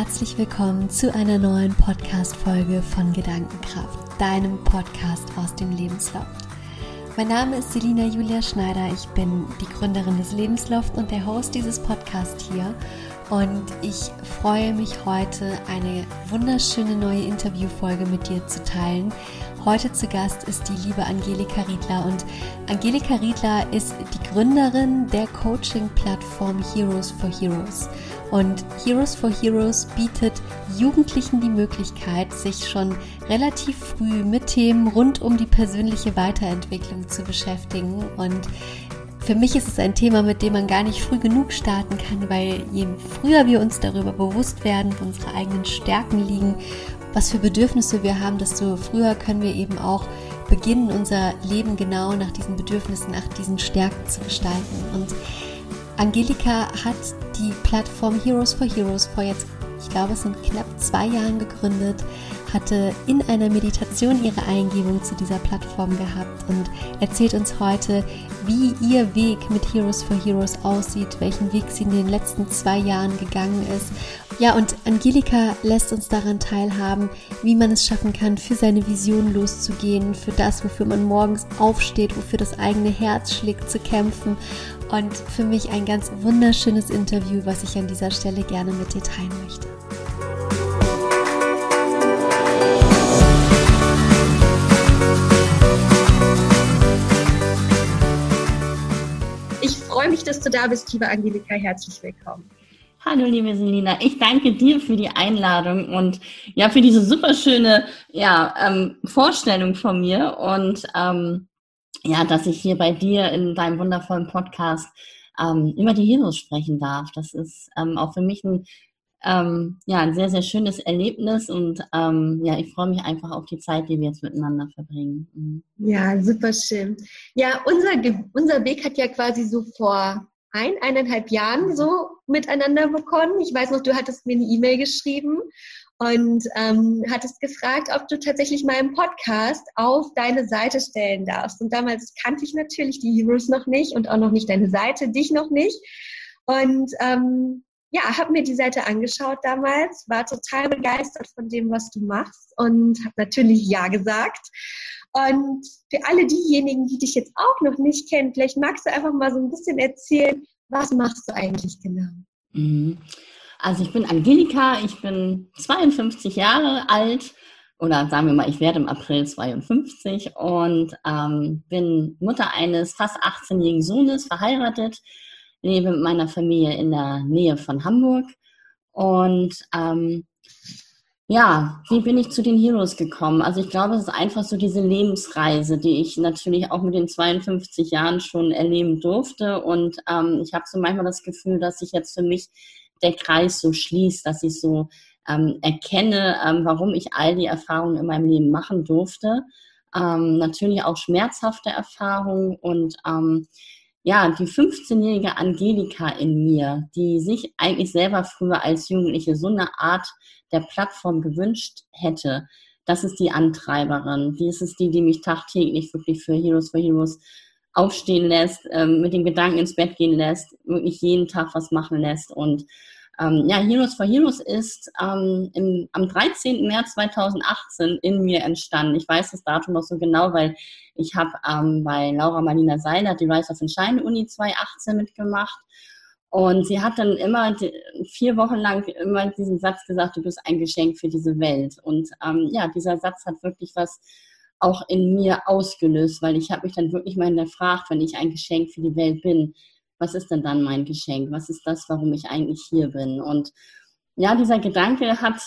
herzlich willkommen zu einer neuen Podcast-Folge von Gedankenkraft, deinem Podcast aus dem Lebensloft. Mein Name ist Selina Julia Schneider, ich bin die Gründerin des Lebensloft und der Host dieses Podcasts hier. Und ich freue mich heute, eine wunderschöne neue Interviewfolge mit dir zu teilen. Heute zu Gast ist die liebe Angelika Riedler und Angelika Riedler ist die Gründerin der Coaching-Plattform Heroes for Heroes. Und Heroes for Heroes bietet Jugendlichen die Möglichkeit, sich schon relativ früh mit Themen rund um die persönliche Weiterentwicklung zu beschäftigen. Und für mich ist es ein Thema, mit dem man gar nicht früh genug starten kann, weil je früher wir uns darüber bewusst werden, wo unsere eigenen Stärken liegen, was für Bedürfnisse wir haben, desto früher können wir eben auch beginnen, unser Leben genau nach diesen Bedürfnissen, nach diesen Stärken zu gestalten. Und Angelika hat die Plattform Heroes for Heroes vor jetzt, ich glaube, es sind knapp zwei Jahren gegründet, hatte in einer Meditation ihre Eingebung zu dieser Plattform gehabt und erzählt uns heute, wie ihr Weg mit Heroes for Heroes aussieht, welchen Weg sie in den letzten zwei Jahren gegangen ist. Ja, und Angelika lässt uns daran teilhaben, wie man es schaffen kann, für seine Vision loszugehen, für das, wofür man morgens aufsteht, wofür das eigene Herz schlägt, zu kämpfen und für mich ein ganz wunderschönes Interview, was ich an dieser Stelle gerne mit dir teilen möchte. Ich freue mich, dass du da bist, liebe Angelika. Herzlich willkommen. Hallo, liebe Selina. Ich danke dir für die Einladung und ja, für diese super schöne ja, ähm, Vorstellung von mir. Und ähm, ja, dass ich hier bei dir in deinem wundervollen Podcast ähm, über die Heroes sprechen darf. Das ist ähm, auch für mich ein, ähm, ja, ein sehr, sehr schönes Erlebnis und ähm, ja, ich freue mich einfach auf die Zeit, die wir jetzt miteinander verbringen. Mhm. Ja, super schön. Ja, unser, unser Weg hat ja quasi so vor ein, eineinhalb Jahren so miteinander begonnen. Ich weiß noch, du hattest mir eine E-Mail geschrieben und ähm, hattest gefragt, ob du tatsächlich meinen Podcast auf deine Seite stellen darfst. Und damals kannte ich natürlich die Heroes noch nicht und auch noch nicht deine Seite, dich noch nicht. Und ähm, ja, habe mir die Seite angeschaut damals, war total begeistert von dem, was du machst und habe natürlich Ja gesagt. Und für alle diejenigen, die dich jetzt auch noch nicht kennen, vielleicht magst du einfach mal so ein bisschen erzählen, was machst du eigentlich genau? Mhm. Also ich bin Angelika, ich bin 52 Jahre alt oder sagen wir mal, ich werde im April 52 und ähm, bin Mutter eines fast 18-jährigen Sohnes, verheiratet, lebe mit meiner Familie in der Nähe von Hamburg und ähm, ja, wie bin ich zu den Heroes gekommen? Also ich glaube, es ist einfach so diese Lebensreise, die ich natürlich auch mit den 52 Jahren schon erleben durfte. Und ähm, ich habe so manchmal das Gefühl, dass ich jetzt für mich der Kreis so schließt, dass ich so ähm, erkenne, ähm, warum ich all die Erfahrungen in meinem Leben machen durfte. Ähm, natürlich auch schmerzhafte Erfahrungen und ähm, ja, die 15-jährige Angelika in mir, die sich eigentlich selber früher als Jugendliche so eine Art der Plattform gewünscht hätte, das ist die Antreiberin. Die ist es die, die mich tagtäglich wirklich für Heroes for Heroes aufstehen lässt, ähm, mit den Gedanken ins Bett gehen lässt, wirklich jeden Tag was machen lässt. Und ähm, ja, Heroes for Heroes ist ähm, im, am 13. März 2018 in mir entstanden. Ich weiß das Datum noch so genau, weil ich habe ähm, bei Laura Marlina Seiler die Rise of Shine Uni 2018 mitgemacht. Und sie hat dann immer vier Wochen lang immer diesen Satz gesagt, du bist ein Geschenk für diese Welt. Und ähm, ja, dieser Satz hat wirklich was auch in mir ausgelöst, weil ich habe mich dann wirklich mal hinterfragt, wenn ich ein Geschenk für die Welt bin, was ist denn dann mein Geschenk? Was ist das, warum ich eigentlich hier bin? Und ja, dieser Gedanke hat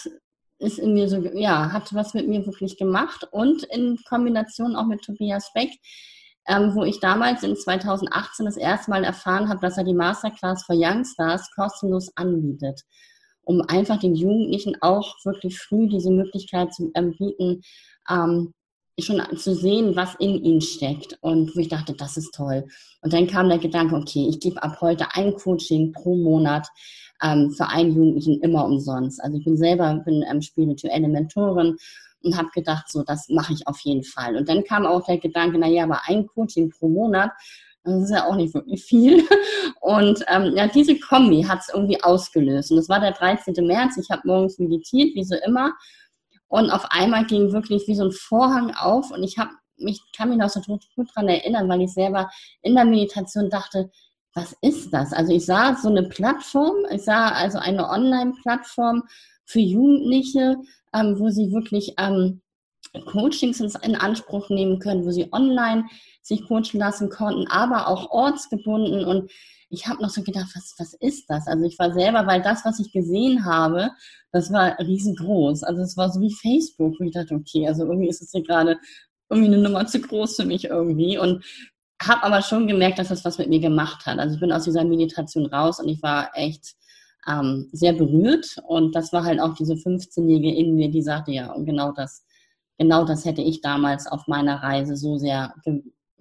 ist in mir so, ja, hat was mit mir wirklich gemacht und in Kombination auch mit Tobias Beck, ähm, wo ich damals in 2018 das erste Mal erfahren habe, dass er die Masterclass for Youngstars kostenlos anbietet, um einfach den Jugendlichen auch wirklich früh diese Möglichkeit zu ähm, bieten, ähm, schon zu sehen, was in ihnen steckt. Und wo ich dachte, das ist toll. Und dann kam der Gedanke, okay, ich gebe ab heute ein Coaching pro Monat ähm, für einen Jugendlichen immer umsonst. Also ich bin selber bin ähm, spirituelle Mentorin und habe gedacht, so, das mache ich auf jeden Fall. Und dann kam auch der Gedanke, na ja, aber ein Coaching pro Monat Das ist ja auch nicht wirklich viel. Und ähm, ja, diese Kombi hat es irgendwie ausgelöst. Und das war der 13. März. Ich habe morgens meditiert, wie so immer. Und auf einmal ging wirklich wie so ein Vorhang auf. Und ich habe mich, kann mich noch so gut, gut daran erinnern, weil ich selber in der Meditation dachte, was ist das? Also ich sah so eine Plattform, ich sah also eine Online-Plattform für Jugendliche, ähm, wo sie wirklich ähm, Coachings in Anspruch nehmen können, wo sie online sich coachen lassen konnten, aber auch ortsgebunden. Und ich habe noch so gedacht, was, was ist das? Also ich war selber, weil das, was ich gesehen habe, das war riesengroß. Also es war so wie Facebook, wo ich dachte, okay, also irgendwie ist es hier gerade irgendwie eine Nummer zu groß für mich irgendwie. Und habe aber schon gemerkt, dass das was mit mir gemacht hat. Also ich bin aus dieser Meditation raus und ich war echt ähm, sehr berührt. Und das war halt auch diese 15-Jährige in mir, die sagte, ja, und genau das, genau das hätte ich damals auf meiner Reise so sehr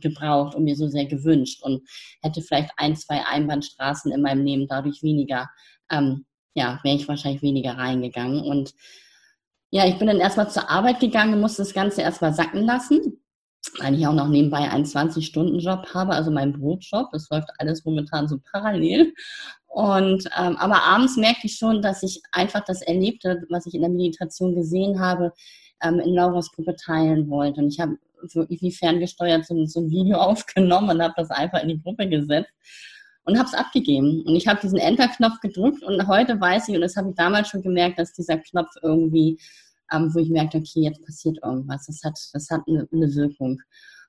gebraucht und mir so sehr gewünscht und hätte vielleicht ein, zwei Einbahnstraßen in meinem Leben dadurch weniger, ähm, ja, wäre ich wahrscheinlich weniger reingegangen. Und ja, ich bin dann erstmal zur Arbeit gegangen, musste das Ganze erstmal sacken lassen weil ich auch noch nebenbei einen 20-Stunden-Job habe, also mein Brotjob. Das läuft alles momentan so parallel. Und ähm, aber abends merkte ich schon, dass ich einfach das Erlebte, was ich in der Meditation gesehen habe, ähm, in Lauras Gruppe teilen wollte. Und ich habe wirklich wie ferngesteuert so, so ein Video aufgenommen und habe das einfach in die Gruppe gesetzt und habe es abgegeben. Und ich habe diesen Enter-Knopf gedrückt und heute weiß ich, und das habe ich damals schon gemerkt, dass dieser Knopf irgendwie ähm, wo ich merkte, okay, jetzt passiert irgendwas. Das hat, das hat eine, eine Wirkung.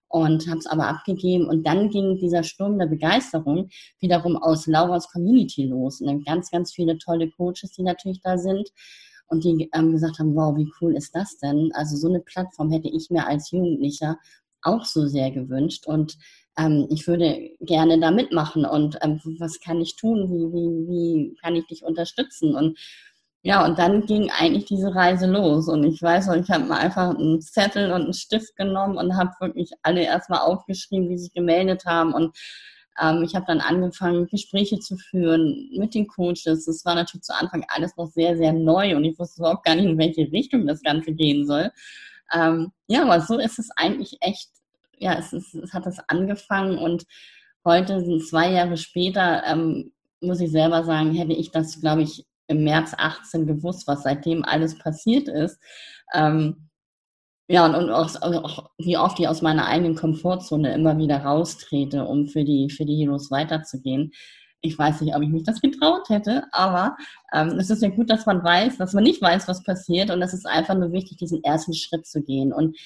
Und habe es aber abgegeben. Und dann ging dieser Sturm der Begeisterung wiederum aus Lauras Community los. Und dann ganz, ganz viele tolle Coaches, die natürlich da sind und die ähm, gesagt haben, wow, wie cool ist das denn? Also so eine Plattform hätte ich mir als Jugendlicher auch so sehr gewünscht und ähm, ich würde gerne da mitmachen und ähm, was kann ich tun? Wie, wie, wie kann ich dich unterstützen? Und ja, und dann ging eigentlich diese Reise los. Und ich weiß noch, ich habe mal einfach einen Zettel und einen Stift genommen und habe wirklich alle erstmal aufgeschrieben, wie sie sich gemeldet haben. Und ähm, ich habe dann angefangen, Gespräche zu führen mit den Coaches. Das war natürlich zu Anfang alles noch sehr, sehr neu und ich wusste überhaupt gar nicht, in welche Richtung das Ganze gehen soll. Ähm, ja, aber so ist es eigentlich echt, ja, es, ist, es hat es angefangen und heute sind zwei Jahre später, ähm, muss ich selber sagen, hätte ich das, glaube ich, im März 18 gewusst, was seitdem alles passiert ist. Ähm, ja, und, und auch, auch, wie oft ich aus meiner eigenen Komfortzone immer wieder raustrete, um für die, für die Heroes weiterzugehen. Ich weiß nicht, ob ich mich das getraut hätte, aber ähm, es ist ja gut, dass man weiß, dass man nicht weiß, was passiert. Und es ist einfach nur wichtig, diesen ersten Schritt zu gehen. Und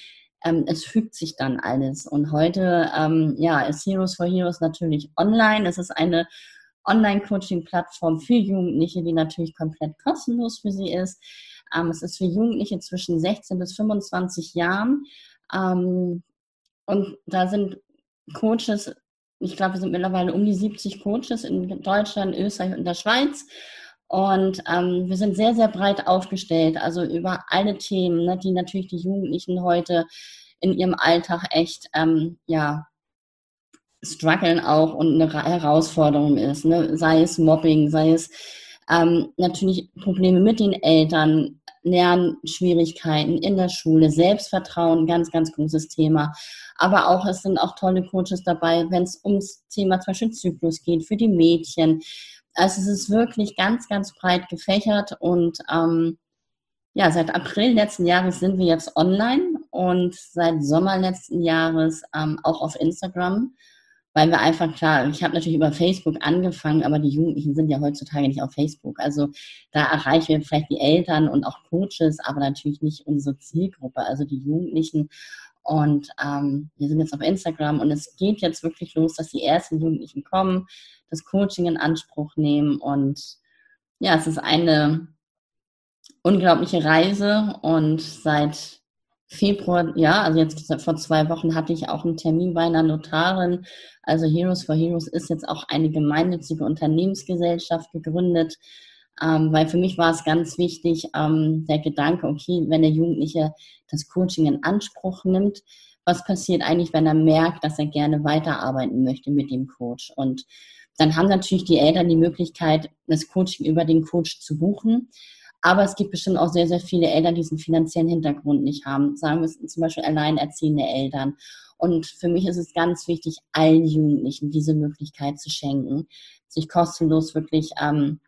ähm, es fügt sich dann alles. Und heute, ähm, ja, ist Heroes for Heroes natürlich online. Es ist eine Online-Coaching-Plattform für Jugendliche, die natürlich komplett kostenlos für sie ist. Ähm, es ist für Jugendliche zwischen 16 bis 25 Jahren. Ähm, und da sind Coaches, ich glaube, wir sind mittlerweile um die 70 Coaches in Deutschland, Österreich und der Schweiz. Und ähm, wir sind sehr, sehr breit aufgestellt, also über alle Themen, ne, die natürlich die Jugendlichen heute in ihrem Alltag echt ähm, ja, strugglen auch und eine Herausforderung ist. Ne? Sei es Mobbing, sei es ähm, natürlich Probleme mit den Eltern, Lernschwierigkeiten in der Schule, Selbstvertrauen, ganz, ganz großes Thema. Aber auch, es sind auch tolle Coaches dabei, wenn es ums Thema zum Beispiel Zyklus geht, für die Mädchen. Also es ist wirklich ganz, ganz breit gefächert und ähm, ja, seit April letzten Jahres sind wir jetzt online und seit Sommer letzten Jahres ähm, auch auf Instagram weil wir einfach klar, ich habe natürlich über Facebook angefangen, aber die Jugendlichen sind ja heutzutage nicht auf Facebook. Also da erreichen wir vielleicht die Eltern und auch Coaches, aber natürlich nicht unsere Zielgruppe, also die Jugendlichen. Und ähm, wir sind jetzt auf Instagram und es geht jetzt wirklich los, dass die ersten Jugendlichen kommen, das Coaching in Anspruch nehmen. Und ja, es ist eine unglaubliche Reise und seit Februar, ja, also jetzt vor zwei Wochen hatte ich auch einen Termin bei einer Notarin. Also Heroes for Heroes ist jetzt auch eine gemeinnützige Unternehmensgesellschaft gegründet, ähm, weil für mich war es ganz wichtig, ähm, der Gedanke, okay, wenn der Jugendliche das Coaching in Anspruch nimmt, was passiert eigentlich, wenn er merkt, dass er gerne weiterarbeiten möchte mit dem Coach? Und dann haben natürlich die Eltern die Möglichkeit, das Coaching über den Coach zu buchen. Aber es gibt bestimmt auch sehr, sehr viele Eltern, die diesen finanziellen Hintergrund nicht haben. Sagen wir zum Beispiel alleinerziehende Eltern Und für mich ist es ganz wichtig, allen Jugendlichen diese Möglichkeit zu schenken, sich kostenlos wirklich ähm,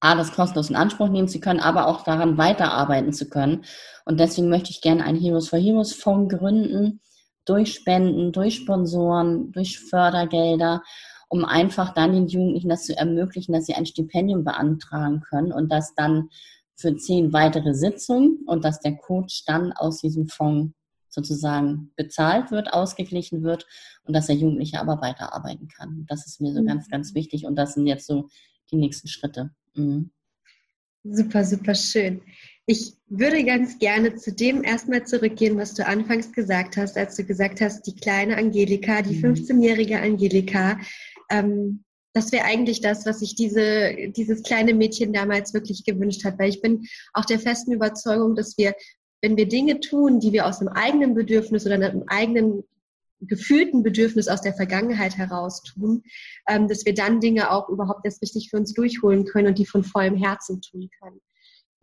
A, das kostenlos in Anspruch nehmen zu können, aber auch daran weiterarbeiten zu können. Und deswegen möchte ich gerne ein Heroes for Heroes Fonds gründen, durch Spenden, durch Sponsoren, durch Fördergelder, um einfach dann den Jugendlichen das zu ermöglichen, dass sie ein Stipendium beantragen können und das dann für zehn weitere Sitzungen und dass der Coach dann aus diesem Fonds sozusagen bezahlt wird, ausgeglichen wird und dass der Jugendliche aber weiterarbeiten kann. Das ist mir so mhm. ganz, ganz wichtig und das sind jetzt so die nächsten Schritte. Mhm. Super, super schön. Ich würde ganz gerne zu dem erstmal zurückgehen, was du anfangs gesagt hast, als du gesagt hast, die kleine Angelika, die 15-jährige mhm. Angelika, ähm, das wäre eigentlich das, was sich diese, dieses kleine Mädchen damals wirklich gewünscht hat. Weil ich bin auch der festen Überzeugung, dass wir, wenn wir Dinge tun, die wir aus einem eigenen Bedürfnis oder einem eigenen gefühlten Bedürfnis aus der Vergangenheit heraus tun, ähm, dass wir dann Dinge auch überhaupt erst richtig für uns durchholen können und die von vollem Herzen tun können.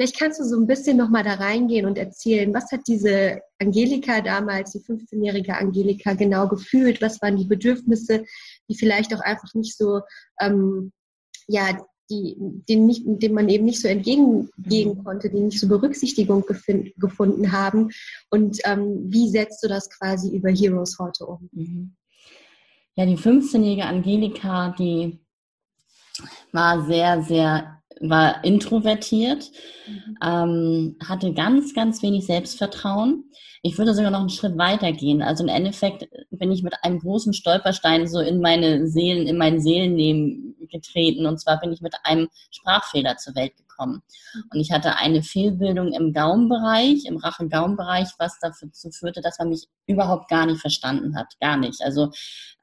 Vielleicht kannst du so ein bisschen nochmal da reingehen und erzählen, was hat diese Angelika damals, die 15-jährige Angelika, genau gefühlt? Was waren die Bedürfnisse, die vielleicht auch einfach nicht so, ähm, ja, die, denen, nicht, denen man eben nicht so entgegengehen mhm. konnte, die nicht so Berücksichtigung gefind, gefunden haben. Und ähm, wie setzt du das quasi über Heroes heute um? Mhm. Ja, die 15-jährige Angelika, die war sehr, sehr, war introvertiert, mhm. ähm, hatte ganz, ganz wenig Selbstvertrauen. Ich würde sogar noch einen Schritt weiter gehen. Also im Endeffekt bin ich mit einem großen Stolperstein so in meine Seelen, in mein Seelenleben getreten. Und zwar bin ich mit einem Sprachfehler zur Welt gekommen. Und ich hatte eine Fehlbildung im Gaumenbereich, im Rachen-Gaumenbereich, was dazu führte, dass man mich überhaupt gar nicht verstanden hat. Gar nicht. Also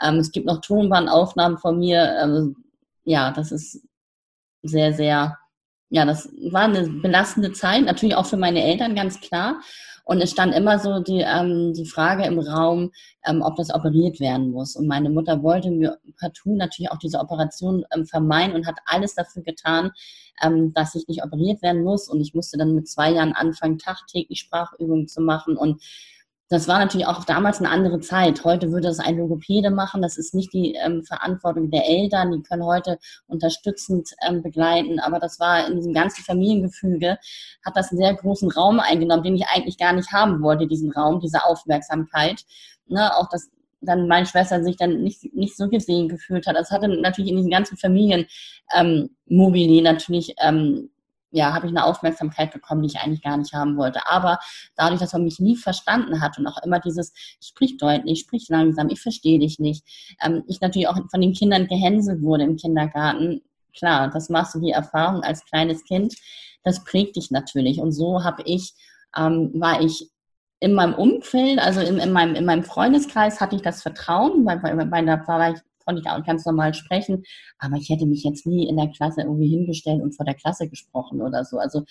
ähm, es gibt noch Tonbandaufnahmen von mir. Ähm, ja, das ist sehr, sehr, ja, das war eine belastende Zeit. Natürlich auch für meine Eltern, ganz klar. Und es stand immer so die, ähm, die Frage im Raum, ähm, ob das operiert werden muss. Und meine Mutter wollte mir partout natürlich auch diese Operation ähm, vermeiden und hat alles dafür getan, ähm, dass ich nicht operiert werden muss. Und ich musste dann mit zwei Jahren anfangen, tagtäglich Sprachübungen zu machen und das war natürlich auch damals eine andere Zeit. Heute würde das ein Logopäde machen. Das ist nicht die ähm, Verantwortung der Eltern. Die können heute unterstützend ähm, begleiten. Aber das war in diesem ganzen Familiengefüge, hat das einen sehr großen Raum eingenommen, den ich eigentlich gar nicht haben wollte, diesen Raum, diese Aufmerksamkeit. Ne, auch dass dann meine Schwester sich dann nicht, nicht so gesehen gefühlt hat. Das hatte natürlich in diesen ganzen Familien ähm, natürlich ähm, ja, habe ich eine Aufmerksamkeit bekommen, die ich eigentlich gar nicht haben wollte. Aber dadurch, dass man mich nie verstanden hat und auch immer dieses, sprich deutlich, sprich langsam, ich verstehe dich nicht, ähm, ich natürlich auch von den Kindern gehänselt wurde im Kindergarten, klar, das machst du die Erfahrung als kleines Kind, das prägt dich natürlich. Und so habe ich, ähm, war ich in meinem Umfeld, also in, in, meinem, in meinem Freundeskreis hatte ich das Vertrauen, weil, weil, weil da war ich konnte ich auch ganz normal sprechen, aber ich hätte mich jetzt nie in der Klasse irgendwie hingestellt und vor der Klasse gesprochen oder so. Also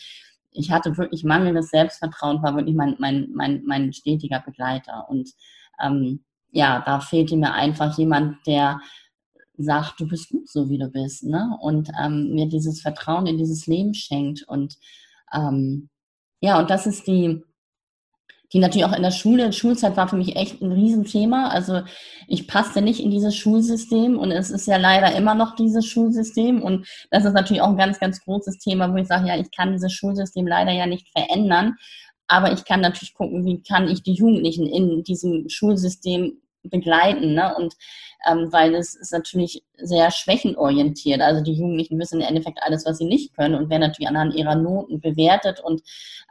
ich hatte wirklich mangelndes Selbstvertrauen, war wirklich mein, mein, mein, mein stetiger Begleiter. Und ähm, ja, da fehlte mir einfach jemand, der sagt, du bist gut so, wie du bist, ne? Und ähm, mir dieses Vertrauen in dieses Leben schenkt. Und ähm, ja, und das ist die, die natürlich auch in der Schule, Schulzeit war für mich echt ein Riesenthema. Also ich passte nicht in dieses Schulsystem und es ist ja leider immer noch dieses Schulsystem und das ist natürlich auch ein ganz, ganz großes Thema, wo ich sage, ja, ich kann dieses Schulsystem leider ja nicht verändern, aber ich kann natürlich gucken, wie kann ich die Jugendlichen in diesem Schulsystem begleiten, ne? Und ähm, weil es ist natürlich sehr schwächenorientiert. Also die Jugendlichen wissen im Endeffekt alles, was sie nicht können und werden natürlich anhand ihrer Noten bewertet und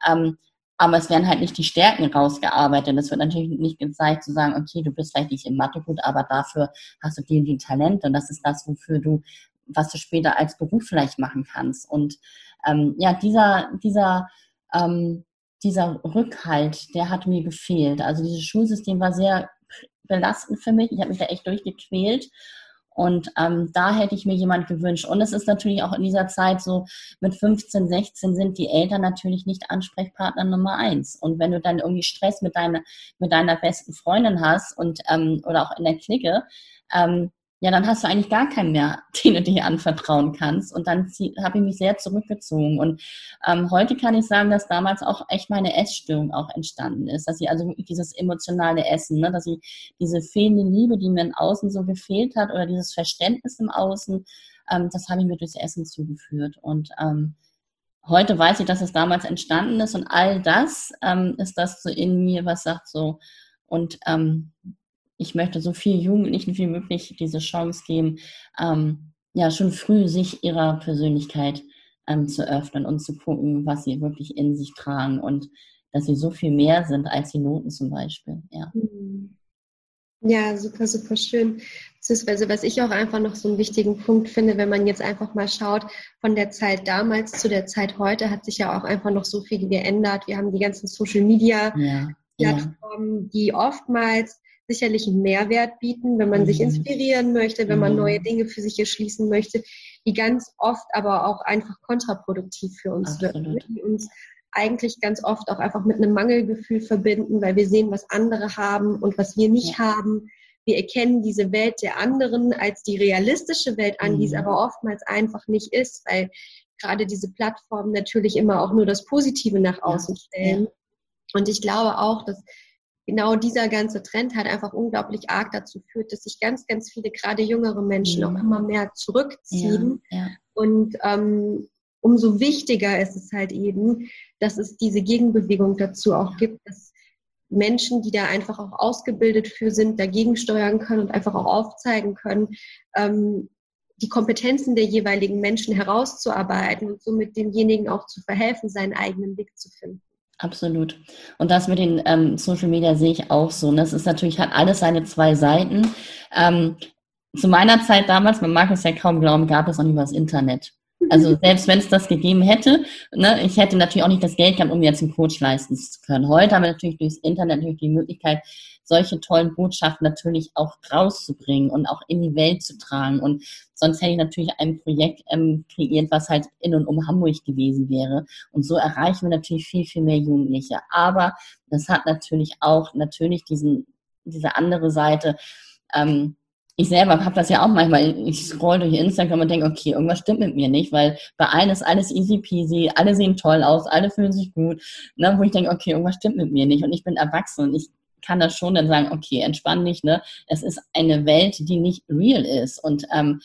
ähm, aber es werden halt nicht die Stärken rausgearbeitet. Es wird natürlich nicht gezeigt zu sagen, okay, du bist vielleicht nicht in Mathe gut, aber dafür hast du und die Talente und das ist das, wofür du, was du später als Beruf vielleicht machen kannst. Und ähm, ja, dieser, dieser, ähm, dieser Rückhalt, der hat mir gefehlt. Also dieses Schulsystem war sehr belastend für mich. Ich habe mich da echt durchgequält. Und ähm, da hätte ich mir jemand gewünscht. Und es ist natürlich auch in dieser Zeit so, mit 15, 16 sind die Eltern natürlich nicht Ansprechpartner Nummer eins. Und wenn du dann irgendwie Stress mit deiner, mit deiner besten Freundin hast und ähm, oder auch in der Clique, ähm, ja, dann hast du eigentlich gar keinen mehr, den du dir anvertrauen kannst. Und dann habe ich mich sehr zurückgezogen. Und ähm, heute kann ich sagen, dass damals auch echt meine Essstörung auch entstanden ist. Dass ich also dieses emotionale Essen, ne, dass ich diese fehlende Liebe, die mir im Außen so gefehlt hat, oder dieses Verständnis im Außen, ähm, das habe ich mir durchs Essen zugeführt. Und ähm, heute weiß ich, dass es damals entstanden ist. Und all das ähm, ist das so in mir, was sagt so, und ähm, ich möchte so vielen Jugendlichen wie möglich diese Chance geben, ähm, ja, schon früh sich ihrer Persönlichkeit ähm, zu öffnen und zu gucken, was sie wirklich in sich tragen und dass sie so viel mehr sind als die Noten zum Beispiel. Ja. Mhm. Ja, super, super schön. Beziehungsweise, was ich auch einfach noch so einen wichtigen Punkt finde, wenn man jetzt einfach mal schaut, von der Zeit damals zu der Zeit heute hat sich ja auch einfach noch so viel geändert. Wir haben die ganzen Social Media ja, Plattformen, ja. die oftmals sicherlich einen Mehrwert bieten, wenn man mhm. sich inspirieren möchte, wenn man mhm. neue Dinge für sich erschließen möchte, die ganz oft aber auch einfach kontraproduktiv für uns Absolut. wirken, die uns eigentlich ganz oft auch einfach mit einem Mangelgefühl verbinden, weil wir sehen, was andere haben und was wir nicht ja. haben. Wir erkennen diese Welt der anderen als die realistische Welt an, mhm. die es mhm. aber oftmals einfach nicht ist, weil gerade diese Plattformen natürlich immer auch nur das Positive nach außen ja. stellen. Ja. Und ich glaube auch, dass genau dieser ganze Trend halt einfach unglaublich arg dazu führt, dass sich ganz, ganz viele, gerade jüngere Menschen, ja. auch immer mehr zurückziehen. Ja, ja. Und ähm, umso wichtiger ist es halt eben, dass es diese Gegenbewegung dazu auch gibt, dass Menschen, die da einfach auch ausgebildet für sind, dagegen steuern können und einfach auch aufzeigen können, ähm, die Kompetenzen der jeweiligen Menschen herauszuarbeiten und somit demjenigen auch zu verhelfen, seinen eigenen Weg zu finden. Absolut. Und das mit den ähm, Social Media sehe ich auch so. Und das ist natürlich, hat alles seine zwei Seiten. Ähm, zu meiner Zeit damals, man mag es ja kaum glauben, gab es auch nicht mal das Internet. Also selbst wenn es das gegeben hätte, ne, ich hätte natürlich auch nicht das Geld gehabt, um mir jetzt einen Coach leisten zu können. Heute haben wir natürlich durchs Internet natürlich die Möglichkeit, solche tollen Botschaften natürlich auch rauszubringen und auch in die Welt zu tragen. Und sonst hätte ich natürlich ein Projekt ähm, kreiert, was halt in und um Hamburg gewesen wäre. Und so erreichen wir natürlich viel, viel mehr Jugendliche. Aber das hat natürlich auch natürlich diesen, diese andere Seite. Ähm, ich selber habe das ja auch manchmal, ich scroll durch Instagram und denke, okay, irgendwas stimmt mit mir nicht, weil bei allen ist alles easy peasy, alle sehen toll aus, alle fühlen sich gut, ne, wo ich denke, okay, irgendwas stimmt mit mir nicht und ich bin erwachsen und ich kann das schon dann sagen, okay, entspann dich, ne? Es ist eine Welt, die nicht real ist. Und, ähm,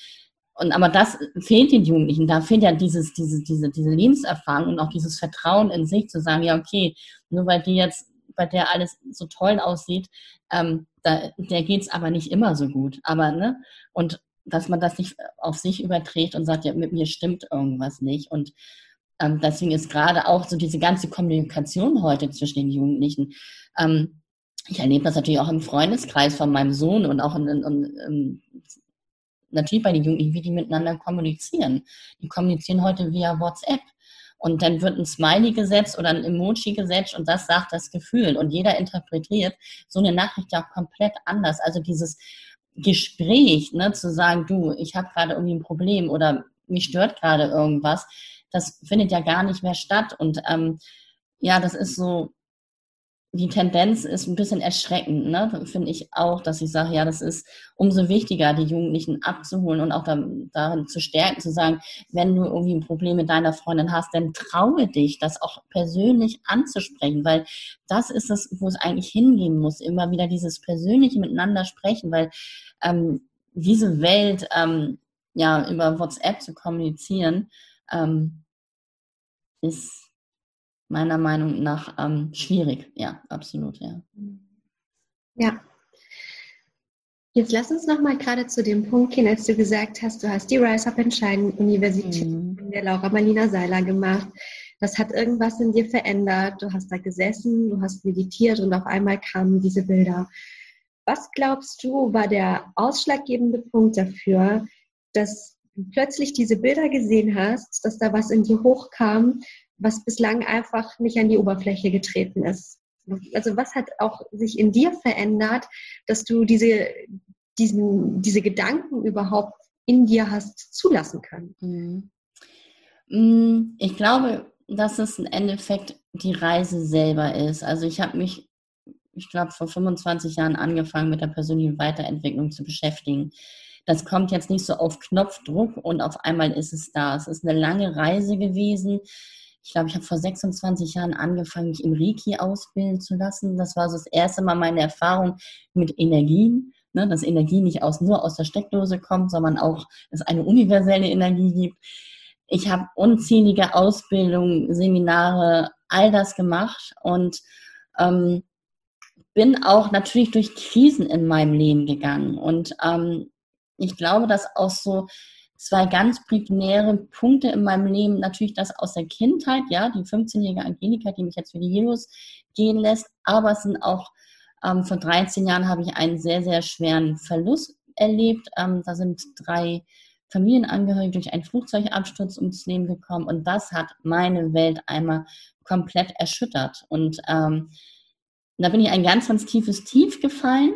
und aber das fehlt den Jugendlichen. Da fehlt ja dieses, diese, diese, diese Lebenserfahrung und auch dieses Vertrauen in sich zu sagen, ja, okay, nur weil die jetzt, bei der alles so toll aussieht, ähm, da, der geht's aber nicht immer so gut. Aber, ne? Und dass man das nicht auf sich überträgt und sagt, ja, mit mir stimmt irgendwas nicht. Und ähm, deswegen ist gerade auch so diese ganze Kommunikation heute zwischen den Jugendlichen, ähm, ich erlebe das natürlich auch im Freundeskreis von meinem Sohn und auch in, in, in, natürlich bei den Jugendlichen, wie die miteinander kommunizieren. Die kommunizieren heute via WhatsApp. Und dann wird ein Smiley gesetzt oder ein Emoji gesetzt und das sagt das Gefühl. Und jeder interpretiert so eine Nachricht ja auch komplett anders. Also dieses Gespräch, ne, zu sagen, du, ich habe gerade irgendwie ein Problem oder mich stört gerade irgendwas, das findet ja gar nicht mehr statt. Und ähm, ja, das ist so, die Tendenz ist ein bisschen erschreckend, ne? finde ich auch, dass ich sage, ja, das ist umso wichtiger, die Jugendlichen abzuholen und auch da, darin zu stärken, zu sagen, wenn du irgendwie ein Problem mit deiner Freundin hast, dann traue dich, das auch persönlich anzusprechen, weil das ist es, wo es eigentlich hingehen muss, immer wieder dieses persönliche Miteinander sprechen, weil ähm, diese Welt ähm, ja über WhatsApp zu kommunizieren, ähm, ist meiner Meinung nach ähm, schwierig. Ja, absolut, ja. Ja. Jetzt lass uns noch mal gerade zu dem Punkt gehen, als du gesagt hast, du hast die Rise Up Entscheiden Universität mhm. der Laura Marlina Seiler gemacht. Das hat irgendwas in dir verändert. Du hast da gesessen, du hast meditiert und auf einmal kamen diese Bilder. Was glaubst du, war der ausschlaggebende Punkt dafür, dass du plötzlich diese Bilder gesehen hast, dass da was in dir hochkam, was bislang einfach nicht an die Oberfläche getreten ist. Also was hat auch sich in dir verändert, dass du diese, diesen, diese Gedanken überhaupt in dir hast zulassen können? Mhm. Mm, ich glaube, dass es im Endeffekt die Reise selber ist. Also ich habe mich, ich glaube, vor 25 Jahren angefangen mit der persönlichen Weiterentwicklung zu beschäftigen. das kommt jetzt nicht so auf Knopfdruck und auf einmal ist es da. Es ist eine lange Reise gewesen. Ich glaube, ich habe vor 26 Jahren angefangen, mich im Reiki ausbilden zu lassen. Das war so das erste Mal meine Erfahrung mit Energien, ne? dass Energie nicht aus, nur aus der Steckdose kommt, sondern auch es eine universelle Energie gibt. Ich habe unzählige Ausbildungen, Seminare, all das gemacht und ähm, bin auch natürlich durch Krisen in meinem Leben gegangen. Und ähm, ich glaube, dass auch so zwei ganz primäre Punkte in meinem Leben, natürlich das aus der Kindheit, ja, die 15-jährige Angelika, die mich jetzt für die Heroes gehen lässt, aber es sind auch, ähm, vor 13 Jahren habe ich einen sehr, sehr schweren Verlust erlebt. Ähm, da sind drei Familienangehörige durch einen Flugzeugabsturz ums Leben gekommen und das hat meine Welt einmal komplett erschüttert. Und ähm, da bin ich ein ganz, ganz tiefes Tief gefallen.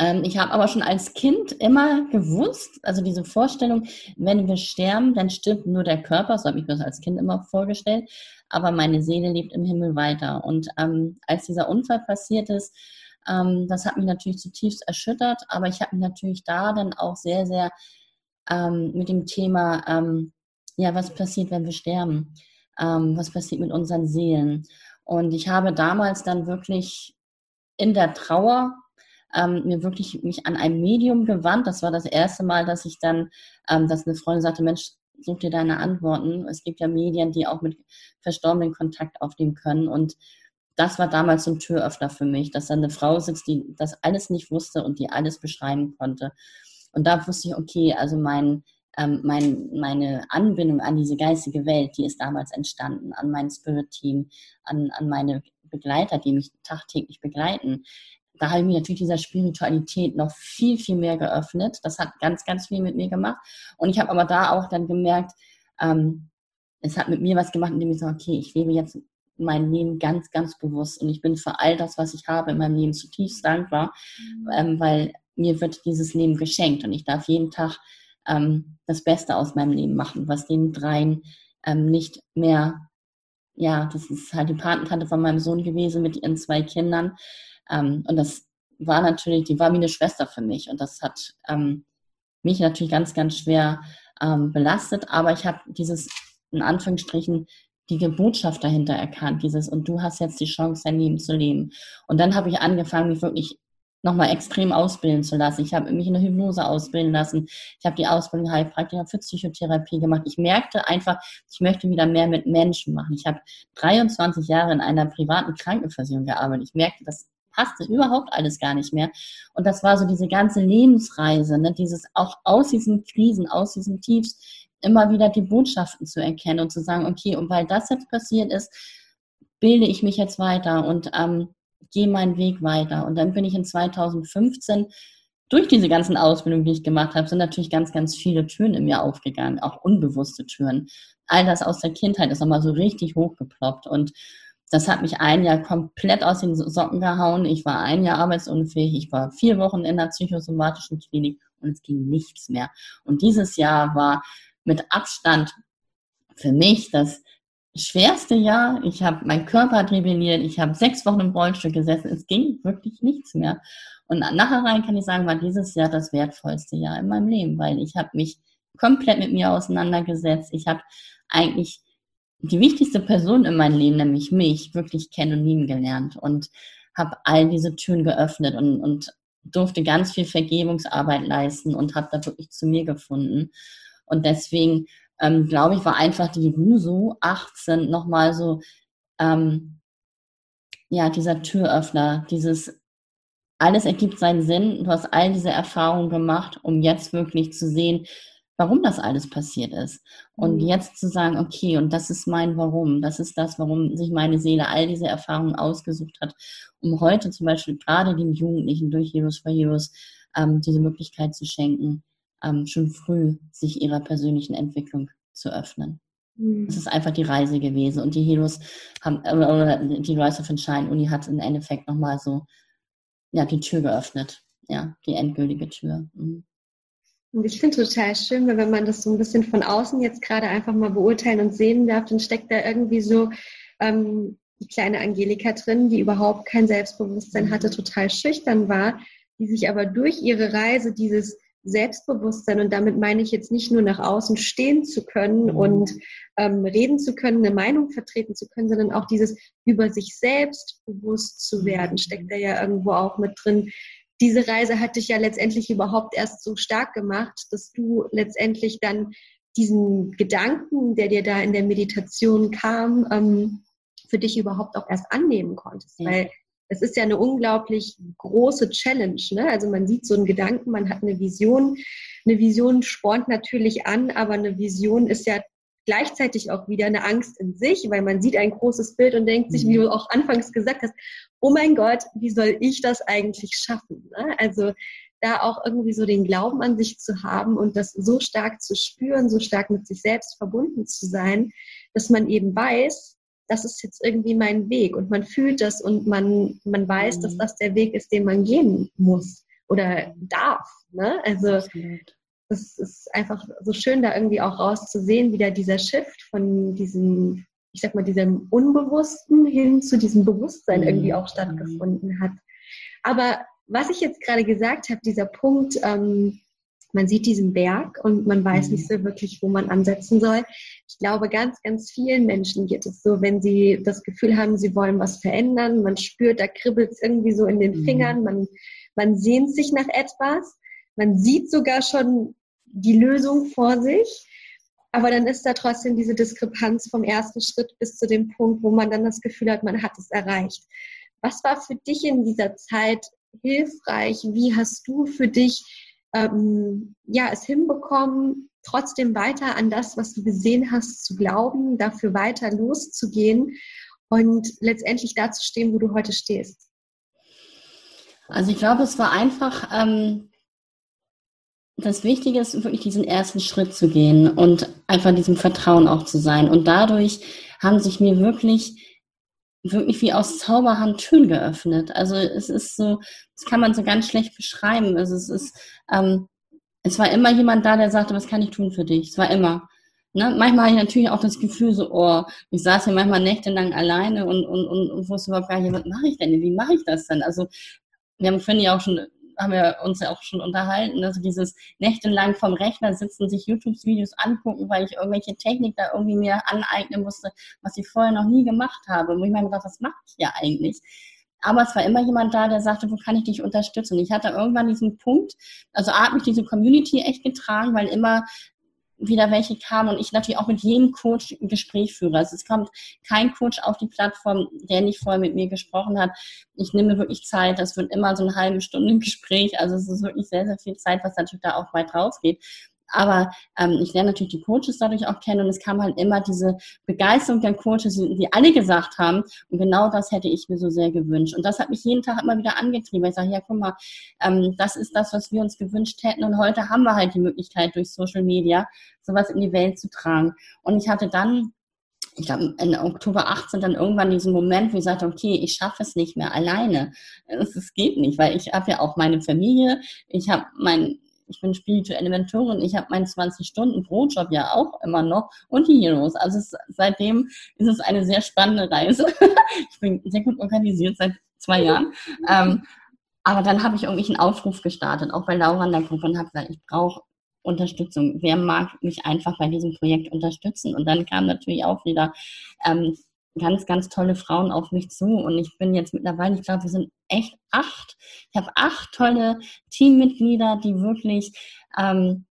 Ähm, ich habe aber schon als Kind immer gewusst, also diese Vorstellung, wenn wir sterben, dann stirbt nur der Körper, so habe ich mir das als Kind immer vorgestellt, aber meine Seele lebt im Himmel weiter. Und ähm, als dieser Unfall passiert ist, ähm, das hat mich natürlich zutiefst erschüttert, aber ich habe mich natürlich da dann auch sehr, sehr ähm, mit dem Thema, ähm, ja, was passiert, wenn wir sterben? Ähm, was passiert mit unseren Seelen? Und ich habe damals dann wirklich in der Trauer ähm, mir wirklich mich an ein Medium gewandt. Das war das erste Mal, dass ich dann, ähm, dass eine Freundin sagte, Mensch, such dir deine Antworten. Es gibt ja Medien, die auch mit Verstorbenen Kontakt aufnehmen können. Und das war damals so ein Türöffner für mich, dass da eine Frau sitzt, die das alles nicht wusste und die alles beschreiben konnte. Und da wusste ich, okay, also mein, ähm, mein, meine Anbindung an diese geistige Welt, die ist damals entstanden, an mein Spirit-Team, an, an meine Begleiter, die mich tagtäglich begleiten. Da habe ich mich natürlich dieser Spiritualität noch viel, viel mehr geöffnet. Das hat ganz, ganz viel mit mir gemacht. Und ich habe aber da auch dann gemerkt, ähm, es hat mit mir was gemacht, indem ich so, okay, ich lebe jetzt mein Leben ganz, ganz bewusst und ich bin für all das, was ich habe in meinem Leben zutiefst dankbar, mhm. ähm, weil mir wird dieses Leben geschenkt und ich darf jeden Tag ähm, das Beste aus meinem Leben machen, was den dreien ähm, nicht mehr, ja, das ist halt die Patentante von meinem Sohn gewesen mit ihren zwei Kindern. Ähm, und das war natürlich, die war wie eine Schwester für mich. Und das hat ähm, mich natürlich ganz, ganz schwer ähm, belastet. Aber ich habe dieses, in Anführungsstrichen, die Botschaft dahinter erkannt, dieses, und du hast jetzt die Chance, dein Leben zu leben. Und dann habe ich angefangen, mich wirklich nochmal extrem ausbilden zu lassen. Ich habe mich in der Hypnose ausbilden lassen. Ich habe die Ausbildung Heilpraktiker für Psychotherapie gemacht. Ich merkte einfach, ich möchte wieder mehr mit Menschen machen. Ich habe 23 Jahre in einer privaten Krankenversicherung gearbeitet. Ich merkte, das passte überhaupt alles gar nicht mehr. Und das war so diese ganze Lebensreise, ne? dieses auch aus diesen Krisen, aus diesen Tiefs immer wieder die Botschaften zu erkennen und zu sagen, okay, und weil das jetzt passiert ist, bilde ich mich jetzt weiter und ähm, gehe meinen Weg weiter. Und dann bin ich in 2015 durch diese ganzen Ausbildungen, die ich gemacht habe, sind natürlich ganz, ganz viele Türen in mir aufgegangen, auch unbewusste Türen. All das aus der Kindheit ist nochmal so richtig hochgeploppt. Und das hat mich ein Jahr komplett aus den Socken gehauen. Ich war ein Jahr arbeitsunfähig. Ich war vier Wochen in der psychosomatischen Klinik und es ging nichts mehr. Und dieses Jahr war mit Abstand für mich das schwerste Jahr. Ich habe, mein Körper hat. Ich habe sechs Wochen im Rollstuhl gesessen. Es ging wirklich nichts mehr. Und nachher rein kann ich sagen, war dieses Jahr das wertvollste Jahr in meinem Leben, weil ich habe mich komplett mit mir auseinandergesetzt. Ich habe eigentlich die wichtigste Person in meinem Leben, nämlich mich, wirklich kennen und lieben gelernt und habe all diese Türen geöffnet und, und durfte ganz viel Vergebungsarbeit leisten und habe da wirklich zu mir gefunden. Und deswegen ähm, glaube ich, war einfach die Ruso 18 nochmal so, ähm, ja, dieser Türöffner, dieses, alles ergibt seinen Sinn. Du hast all diese Erfahrungen gemacht, um jetzt wirklich zu sehen, warum das alles passiert ist. Und mhm. jetzt zu sagen, okay, und das ist mein Warum, das ist das, warum sich meine Seele all diese Erfahrungen ausgesucht hat, um heute zum Beispiel gerade den Jugendlichen durch Heroes for Heroes ähm, diese Möglichkeit zu schenken, ähm, schon früh sich ihrer persönlichen Entwicklung zu öffnen. Mhm. Es ist einfach die Reise gewesen und die Heroes haben, oder die Rise of Shine Uni hat im Endeffekt nochmal so, ja, die Tür geöffnet. Ja, die endgültige Tür. Mhm. Und ich finde total schön, weil wenn man das so ein bisschen von außen jetzt gerade einfach mal beurteilen und sehen darf, dann steckt da irgendwie so ähm, die kleine Angelika drin, die überhaupt kein Selbstbewusstsein hatte, mhm. total schüchtern war, die sich aber durch ihre Reise dieses Selbstbewusstsein und damit meine ich jetzt nicht nur nach außen stehen zu können mhm. und ähm, reden zu können, eine Meinung vertreten zu können, sondern auch dieses über sich selbst bewusst zu werden, steckt da ja irgendwo auch mit drin. Diese Reise hat dich ja letztendlich überhaupt erst so stark gemacht, dass du letztendlich dann diesen Gedanken, der dir da in der Meditation kam, ähm, für dich überhaupt auch erst annehmen konntest. Ja. Weil es ist ja eine unglaublich große Challenge. Ne? Also man sieht so einen Gedanken, man hat eine Vision. Eine Vision spornt natürlich an, aber eine Vision ist ja gleichzeitig auch wieder eine Angst in sich, weil man sieht ein großes Bild und denkt sich, wie du auch anfangs gesagt hast, oh mein Gott, wie soll ich das eigentlich schaffen? Ne? Also da auch irgendwie so den Glauben an sich zu haben und das so stark zu spüren, so stark mit sich selbst verbunden zu sein, dass man eben weiß, das ist jetzt irgendwie mein Weg und man fühlt das und man, man weiß, mhm. dass das der Weg ist, den man gehen muss oder darf. Ne? Also es ist einfach so schön, da irgendwie auch rauszusehen, wie da dieser Shift von diesem, ich sag mal, diesem Unbewussten hin zu diesem Bewusstsein mhm. irgendwie auch stattgefunden hat. Aber was ich jetzt gerade gesagt habe, dieser Punkt, ähm, man sieht diesen Berg und man weiß mhm. nicht so wirklich, wo man ansetzen soll. Ich glaube, ganz, ganz vielen Menschen geht es so, wenn sie das Gefühl haben, sie wollen was verändern, man spürt, da kribbelt es irgendwie so in den mhm. Fingern, man, man sehnt sich nach etwas, man sieht sogar schon die Lösung vor sich. Aber dann ist da trotzdem diese Diskrepanz vom ersten Schritt bis zu dem Punkt, wo man dann das Gefühl hat, man hat es erreicht. Was war für dich in dieser Zeit hilfreich? Wie hast du für dich ähm, ja, es hinbekommen, trotzdem weiter an das, was du gesehen hast, zu glauben, dafür weiter loszugehen und letztendlich da zu stehen, wo du heute stehst? Also ich glaube, es war einfach, ähm, das Wichtige ist wirklich diesen ersten Schritt zu gehen und einfach diesem Vertrauen auch zu sein. Und dadurch haben sich mir wirklich wirklich wie aus Zauberhand Türen geöffnet. Also es ist so, das kann man so ganz schlecht beschreiben. Also es ist, ähm, es war immer jemand da, der sagte, was kann ich tun für dich? Es war immer. Ne? Manchmal habe ich natürlich auch das Gefühl so, oh, ich saß hier manchmal nächtelang alleine und, und, und, und wusste überhaupt gar nicht, was mache ich denn? Wie mache ich das denn? Also wir haben vorhin ja auch schon haben wir uns ja auch schon unterhalten, also dieses nächtelang vom Rechner sitzen, sich YouTube-Videos angucken, weil ich irgendwelche Technik da irgendwie mir aneignen musste, was ich vorher noch nie gemacht habe. Wo ich mir gedacht, was mache ich ja eigentlich? Aber es war immer jemand da, der sagte, wo kann ich dich unterstützen? Ich hatte irgendwann diesen Punkt, also A hat mich diese Community echt getragen, weil immer wieder welche kamen und ich natürlich auch mit jedem Coach ein Gespräch führe. Also es kommt kein Coach auf die Plattform, der nicht vorher mit mir gesprochen hat. Ich nehme wirklich Zeit, das wird immer so eine halbe Stunde Gespräch, also es ist wirklich sehr, sehr viel Zeit, was natürlich da auch weit rausgeht. Aber ähm, ich lerne natürlich die Coaches dadurch auch kennen und es kam halt immer diese Begeisterung der Coaches, die alle gesagt haben, und genau das hätte ich mir so sehr gewünscht. Und das hat mich jeden Tag immer wieder angetrieben. Ich sage, ja, guck mal, ähm, das ist das, was wir uns gewünscht hätten. Und heute haben wir halt die Möglichkeit, durch Social Media sowas in die Welt zu tragen. Und ich hatte dann ich glaube, in Oktober 18 dann irgendwann diesen Moment, wo ich sagte, okay, ich schaffe es nicht mehr alleine. Es, geht nicht, weil ich habe ja auch meine Familie, ich habe mein ich bin spirituelle Mentorin, ich habe meinen 20-Stunden-Brotjob ja auch immer noch und die Heroes. Also es, seitdem ist es eine sehr spannende Reise. ich bin sehr gut organisiert seit zwei Jahren. Ähm, aber dann habe ich irgendwie einen Aufruf gestartet, auch bei Laura in der Gruppe und habe gesagt, ich brauche Unterstützung. Wer mag mich einfach bei diesem Projekt unterstützen? Und dann kam natürlich auch wieder ähm, ganz, ganz tolle Frauen auf mich zu. Und ich bin jetzt mittlerweile, ich glaube, wir sind echt acht. Ich habe acht tolle Teammitglieder, die wirklich ähm,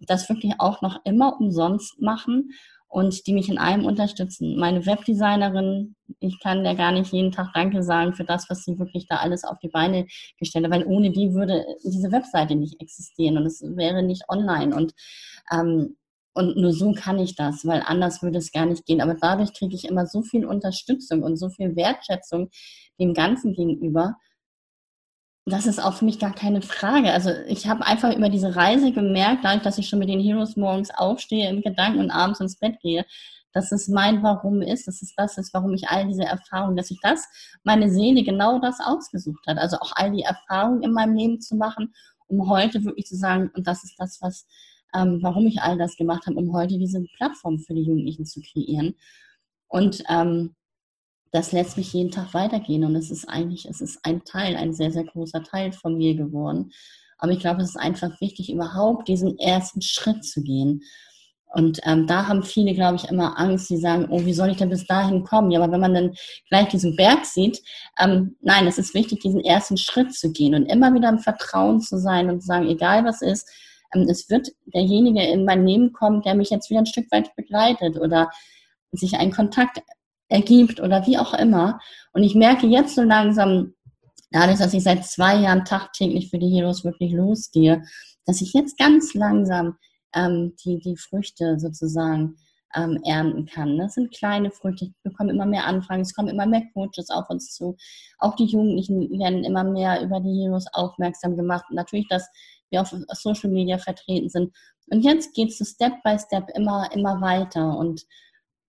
das wirklich auch noch immer umsonst machen und die mich in allem unterstützen. Meine Webdesignerin, ich kann der gar nicht jeden Tag Danke sagen für das, was sie wirklich da alles auf die Beine gestellt hat, weil ohne die würde diese Webseite nicht existieren und es wäre nicht online. Und ähm, und nur so kann ich das, weil anders würde es gar nicht gehen. Aber dadurch kriege ich immer so viel Unterstützung und so viel Wertschätzung dem Ganzen gegenüber. Das ist auch für mich gar keine Frage. Also ich habe einfach über diese Reise gemerkt, dadurch, dass ich schon mit den Heroes morgens aufstehe im Gedanken und abends ins Bett gehe, dass es mein Warum ist, dass es das ist, warum ich all diese Erfahrungen, dass ich das, meine Seele genau das ausgesucht hat. Also auch all die Erfahrungen in meinem Leben zu machen, um heute wirklich zu sagen, und das ist das, was ähm, warum ich all das gemacht habe, um heute diese Plattform für die Jugendlichen zu kreieren. Und ähm, das lässt mich jeden Tag weitergehen und es ist eigentlich, es ist ein Teil, ein sehr, sehr großer Teil von mir geworden. Aber ich glaube, es ist einfach wichtig, überhaupt diesen ersten Schritt zu gehen. Und ähm, da haben viele, glaube ich, immer Angst, die sagen, oh, wie soll ich denn bis dahin kommen? Ja, aber wenn man dann gleich diesen Berg sieht, ähm, nein, es ist wichtig, diesen ersten Schritt zu gehen und immer wieder im Vertrauen zu sein und zu sagen, egal was ist, es wird derjenige in mein Leben kommen, der mich jetzt wieder ein Stück weit begleitet oder sich ein Kontakt ergibt oder wie auch immer. Und ich merke jetzt so langsam, dadurch, dass ich seit zwei Jahren tagtäglich für die Heroes wirklich losgehe, dass ich jetzt ganz langsam ähm, die, die Früchte sozusagen ähm, ernten kann. Das sind kleine Früchte. Ich bekomme immer mehr Anfragen, es kommen immer mehr Coaches auf uns zu. Auch die Jugendlichen werden immer mehr über die Heroes aufmerksam gemacht. Natürlich, dass wir auf Social Media vertreten sind. Und jetzt geht es so Step by Step immer, immer weiter. Und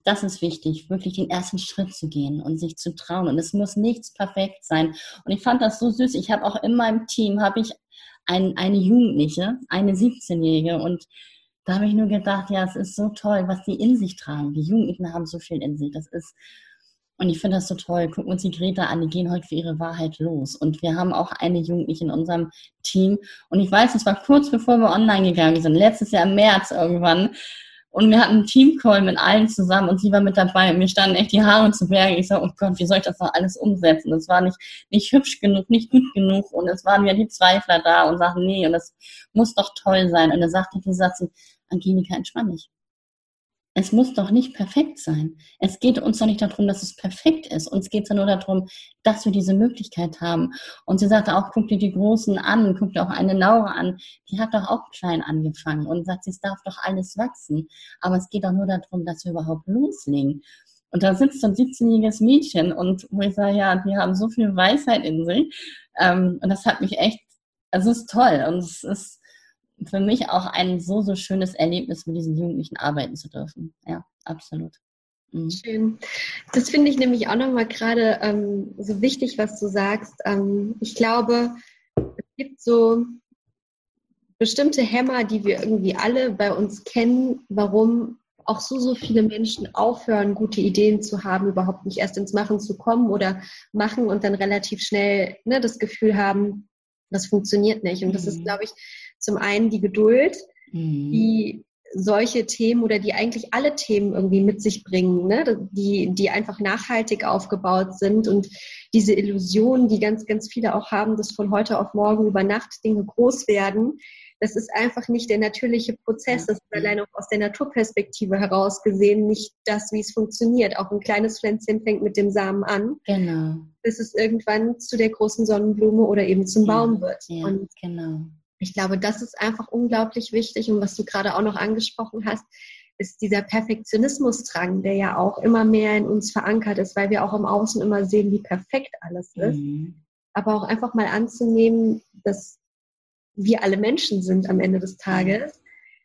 das ist wichtig, wirklich den ersten Schritt zu gehen und sich zu trauen. Und es muss nichts perfekt sein. Und ich fand das so süß. Ich habe auch in meinem Team, habe ich ein, eine Jugendliche, eine 17-Jährige. Und da habe ich nur gedacht, ja, es ist so toll, was die in sich tragen. Die Jugendlichen haben so viel in sich. Das ist, und ich finde das so toll. Gucken uns die Greta an, die gehen heute für ihre Wahrheit los. Und wir haben auch eine Jugendliche in unserem Team. Und ich weiß, es war kurz bevor wir online gegangen sind, letztes Jahr im März irgendwann. Und wir hatten einen Teamcall mit allen zusammen und sie war mit dabei und mir standen echt die Haare zu Berge. Ich so, oh Gott, wie soll ich das noch alles umsetzen? Das war nicht, nicht hübsch genug, nicht gut genug und es waren wieder die Zweifler da und sagten, nee, und das muss doch toll sein. Und dann sagte die Satz, Angelika, entspann dich. Es muss doch nicht perfekt sein. Es geht uns doch nicht darum, dass es perfekt ist. Uns geht es ja nur darum, dass wir diese Möglichkeit haben. Und sie sagte auch, guck dir die Großen an, guck dir auch eine Laura an. Die hat doch auch klein angefangen und sagt, es darf doch alles wachsen. Aber es geht doch nur darum, dass wir überhaupt loslegen. Und da sitzt so ein 17-jähriges Mädchen und wo ich sage, ja, die haben so viel Weisheit in sich. Ähm, und das hat mich echt, also es ist toll. Und es ist, für mich auch ein so, so schönes Erlebnis, mit diesen Jugendlichen arbeiten zu dürfen. Ja, absolut. Mhm. Schön. Das finde ich nämlich auch nochmal gerade ähm, so wichtig, was du sagst. Ähm, ich glaube, es gibt so bestimmte Hämmer, die wir irgendwie alle bei uns kennen, warum auch so, so viele Menschen aufhören, gute Ideen zu haben, überhaupt nicht erst ins Machen zu kommen oder machen und dann relativ schnell ne, das Gefühl haben, das funktioniert nicht. Und das ist, mhm. glaube ich, zum einen die Geduld, mhm. die solche Themen oder die eigentlich alle Themen irgendwie mit sich bringen, ne? die, die einfach nachhaltig aufgebaut sind und diese Illusion, die ganz, ganz viele auch haben, dass von heute auf morgen über Nacht Dinge groß werden, das ist einfach nicht der natürliche Prozess. Das ist allein auch aus der Naturperspektive heraus gesehen nicht das, wie es funktioniert. Auch ein kleines Pflänzchen fängt mit dem Samen an, genau. bis es irgendwann zu der großen Sonnenblume oder eben zum ja, Baum wird. Ja, und genau ich glaube, das ist einfach unglaublich wichtig. Und was du gerade auch noch angesprochen hast, ist dieser Perfektionismusdrang, der ja auch immer mehr in uns verankert ist, weil wir auch im Außen immer sehen, wie perfekt alles ist. Mhm. Aber auch einfach mal anzunehmen, dass wir alle Menschen sind am Ende des Tages,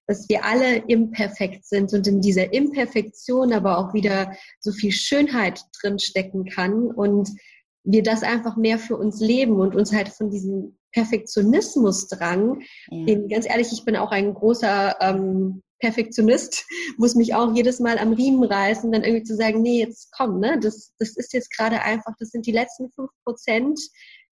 dass wir alle imperfekt sind und in dieser Imperfektion aber auch wieder so viel Schönheit drinstecken kann und wir das einfach mehr für uns leben und uns halt von diesem Perfektionismusdrang, ja. den ganz ehrlich, ich bin auch ein großer ähm, Perfektionist, muss mich auch jedes Mal am Riemen reißen, dann irgendwie zu sagen, nee, jetzt komm, ne, das, das ist jetzt gerade einfach, das sind die letzten fünf Prozent,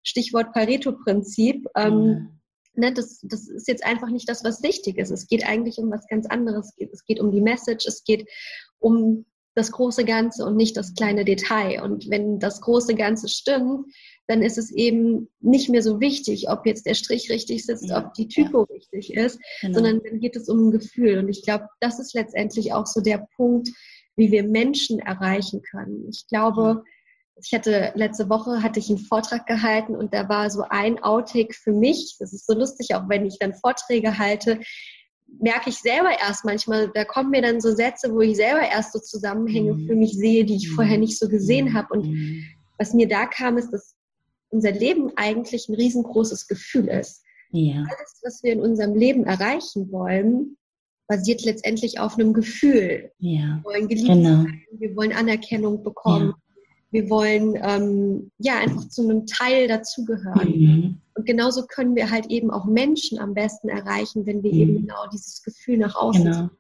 Stichwort Pareto-Prinzip. Ähm, ja. ne, das, das ist jetzt einfach nicht das, was wichtig ist. Es geht eigentlich um was ganz anderes. Es geht um die Message, es geht um das große Ganze und nicht das kleine Detail. Und wenn das große Ganze stimmt, dann ist es eben nicht mehr so wichtig, ob jetzt der Strich richtig sitzt, ja, ob die Typo ja. richtig ist, genau. sondern dann geht es um ein Gefühl. Und ich glaube, das ist letztendlich auch so der Punkt, wie wir Menschen erreichen können. Ich glaube, ich hatte letzte Woche hatte ich einen Vortrag gehalten und da war so ein Outtake für mich. Das ist so lustig, auch wenn ich dann Vorträge halte, merke ich selber erst manchmal, da kommen mir dann so Sätze, wo ich selber erst so Zusammenhänge mhm. für mich sehe, die ich vorher nicht so gesehen mhm. habe. Und mhm. was mir da kam, ist, dass unser Leben eigentlich ein riesengroßes Gefühl ist. Ja. Alles, was wir in unserem Leben erreichen wollen, basiert letztendlich auf einem Gefühl. Ja. Wir wollen geliebt genau. sein, wir wollen Anerkennung bekommen, ja. wir wollen ähm, ja einfach zu einem Teil dazugehören. Mhm. Und genauso können wir halt eben auch Menschen am besten erreichen, wenn wir mhm. eben genau dieses Gefühl nach außen genau.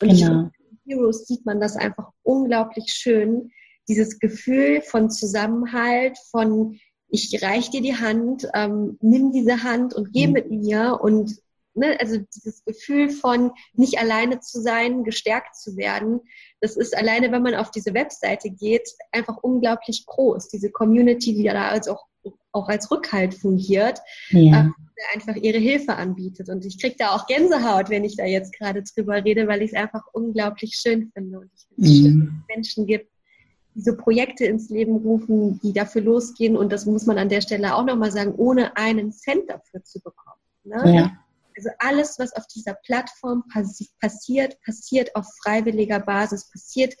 Und genau. in Heroes sieht man das einfach unglaublich schön, dieses Gefühl von Zusammenhalt, von ich reich dir die Hand, ähm, nimm diese Hand und geh mhm. mit mir und ne, also dieses Gefühl von nicht alleine zu sein, gestärkt zu werden, das ist alleine, wenn man auf diese Webseite geht, einfach unglaublich groß. Diese Community, die da als auch, auch als Rückhalt fungiert, ja. äh, einfach ihre Hilfe anbietet. Und ich kriege da auch Gänsehaut, wenn ich da jetzt gerade drüber rede, weil ich es einfach unglaublich schön finde. Und ich finde es mhm. schön, dass es Menschen gibt, die so Projekte ins Leben rufen, die dafür losgehen. Und das muss man an der Stelle auch nochmal sagen, ohne einen Cent dafür zu bekommen. Ne? Ja. Also alles, was auf dieser Plattform passi passiert, passiert auf freiwilliger Basis, passiert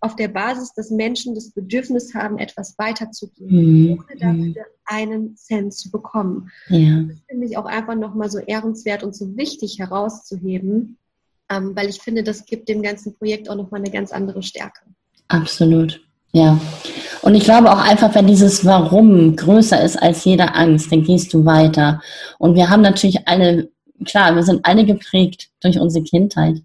auf der Basis, dass Menschen das Bedürfnis haben, etwas weiterzugeben, mhm. ohne dafür einen Cent zu bekommen. Ja. Das finde ich auch einfach nochmal so ehrenswert und so wichtig herauszuheben, ähm, weil ich finde, das gibt dem ganzen Projekt auch nochmal eine ganz andere Stärke. Absolut. Ja. Und ich glaube auch einfach, wenn dieses Warum größer ist als jede Angst, dann gehst du weiter. Und wir haben natürlich alle klar, wir sind alle geprägt durch unsere Kindheit.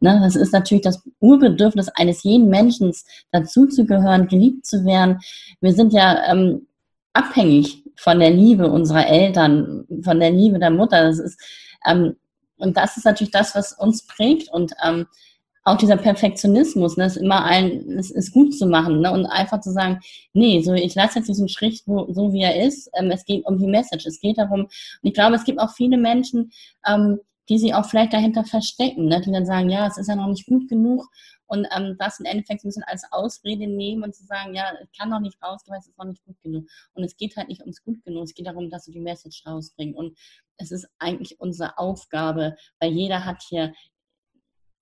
Ne? Das ist natürlich das Urbedürfnis eines jeden Menschen, dazuzugehören, geliebt zu werden. Wir sind ja ähm, abhängig von der Liebe unserer Eltern, von der Liebe der Mutter. Das ist, ähm, und das ist natürlich das, was uns prägt. Und ähm, auch dieser Perfektionismus, ne, ist immer ein, es ist gut zu machen ne, und einfach zu sagen, nee, so ich lasse jetzt diesen Strich wo, so wie er ist. Ähm, es geht um die Message, es geht darum. Und ich glaube, es gibt auch viele Menschen, ähm, die sich auch vielleicht dahinter verstecken, ne, die dann sagen, ja, es ist ja noch nicht gut genug und ähm, das im Endeffekt ein bisschen als Ausrede nehmen und zu sagen, ja, ich kann noch nicht rausgehen, weil es ist noch nicht gut genug. Und es geht halt nicht ums gut genug, es geht darum, dass du die Message rausbringst. Und es ist eigentlich unsere Aufgabe, weil jeder hat hier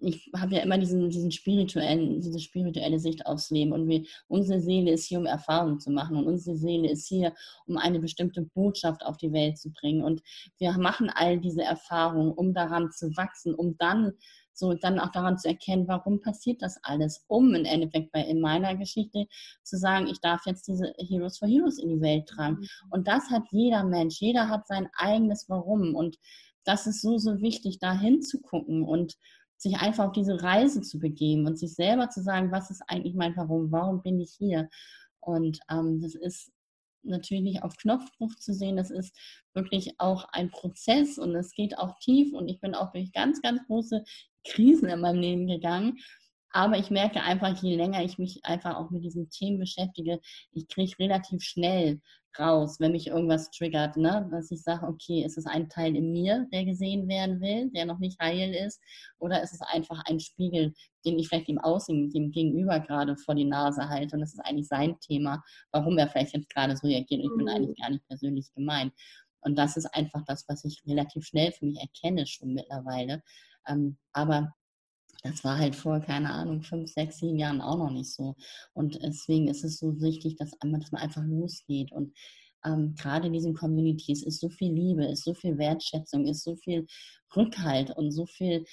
ich habe ja immer diesen, diesen spirituellen, diese spirituelle Sicht aufs Leben. Und wir, unsere Seele ist hier, um Erfahrungen zu machen. Und unsere Seele ist hier, um eine bestimmte Botschaft auf die Welt zu bringen. Und wir machen all diese Erfahrungen, um daran zu wachsen, um dann so dann auch daran zu erkennen, warum passiert das alles, um im Endeffekt bei in meiner Geschichte zu sagen, ich darf jetzt diese Heroes for Heroes in die Welt tragen. Mhm. Und das hat jeder Mensch, jeder hat sein eigenes Warum. Und das ist so, so wichtig, da hinzugucken. Und sich einfach auf diese Reise zu begeben und sich selber zu sagen, was ist eigentlich mein Warum, warum bin ich hier? Und ähm, das ist natürlich nicht auf Knopfdruck zu sehen, das ist wirklich auch ein Prozess und es geht auch tief und ich bin auch durch ganz, ganz große Krisen in meinem Leben gegangen. Aber ich merke einfach, je länger ich mich einfach auch mit diesen Themen beschäftige, ich kriege relativ schnell raus, wenn mich irgendwas triggert, ne? dass ich sage, okay, ist es ein Teil in mir, der gesehen werden will, der noch nicht heil ist, oder ist es einfach ein Spiegel, den ich vielleicht dem Außen, dem Gegenüber gerade vor die Nase halte und das ist eigentlich sein Thema, warum er vielleicht jetzt gerade so reagiert und ich bin mhm. eigentlich gar nicht persönlich gemeint. Und das ist einfach das, was ich relativ schnell für mich erkenne schon mittlerweile. Ähm, aber das war halt vor, keine Ahnung, fünf, sechs, sieben Jahren auch noch nicht so. Und deswegen ist es so wichtig, dass, dass man einfach losgeht. Und ähm, gerade in diesen Communities ist so viel Liebe, ist so viel Wertschätzung, ist so viel Rückhalt und so viel,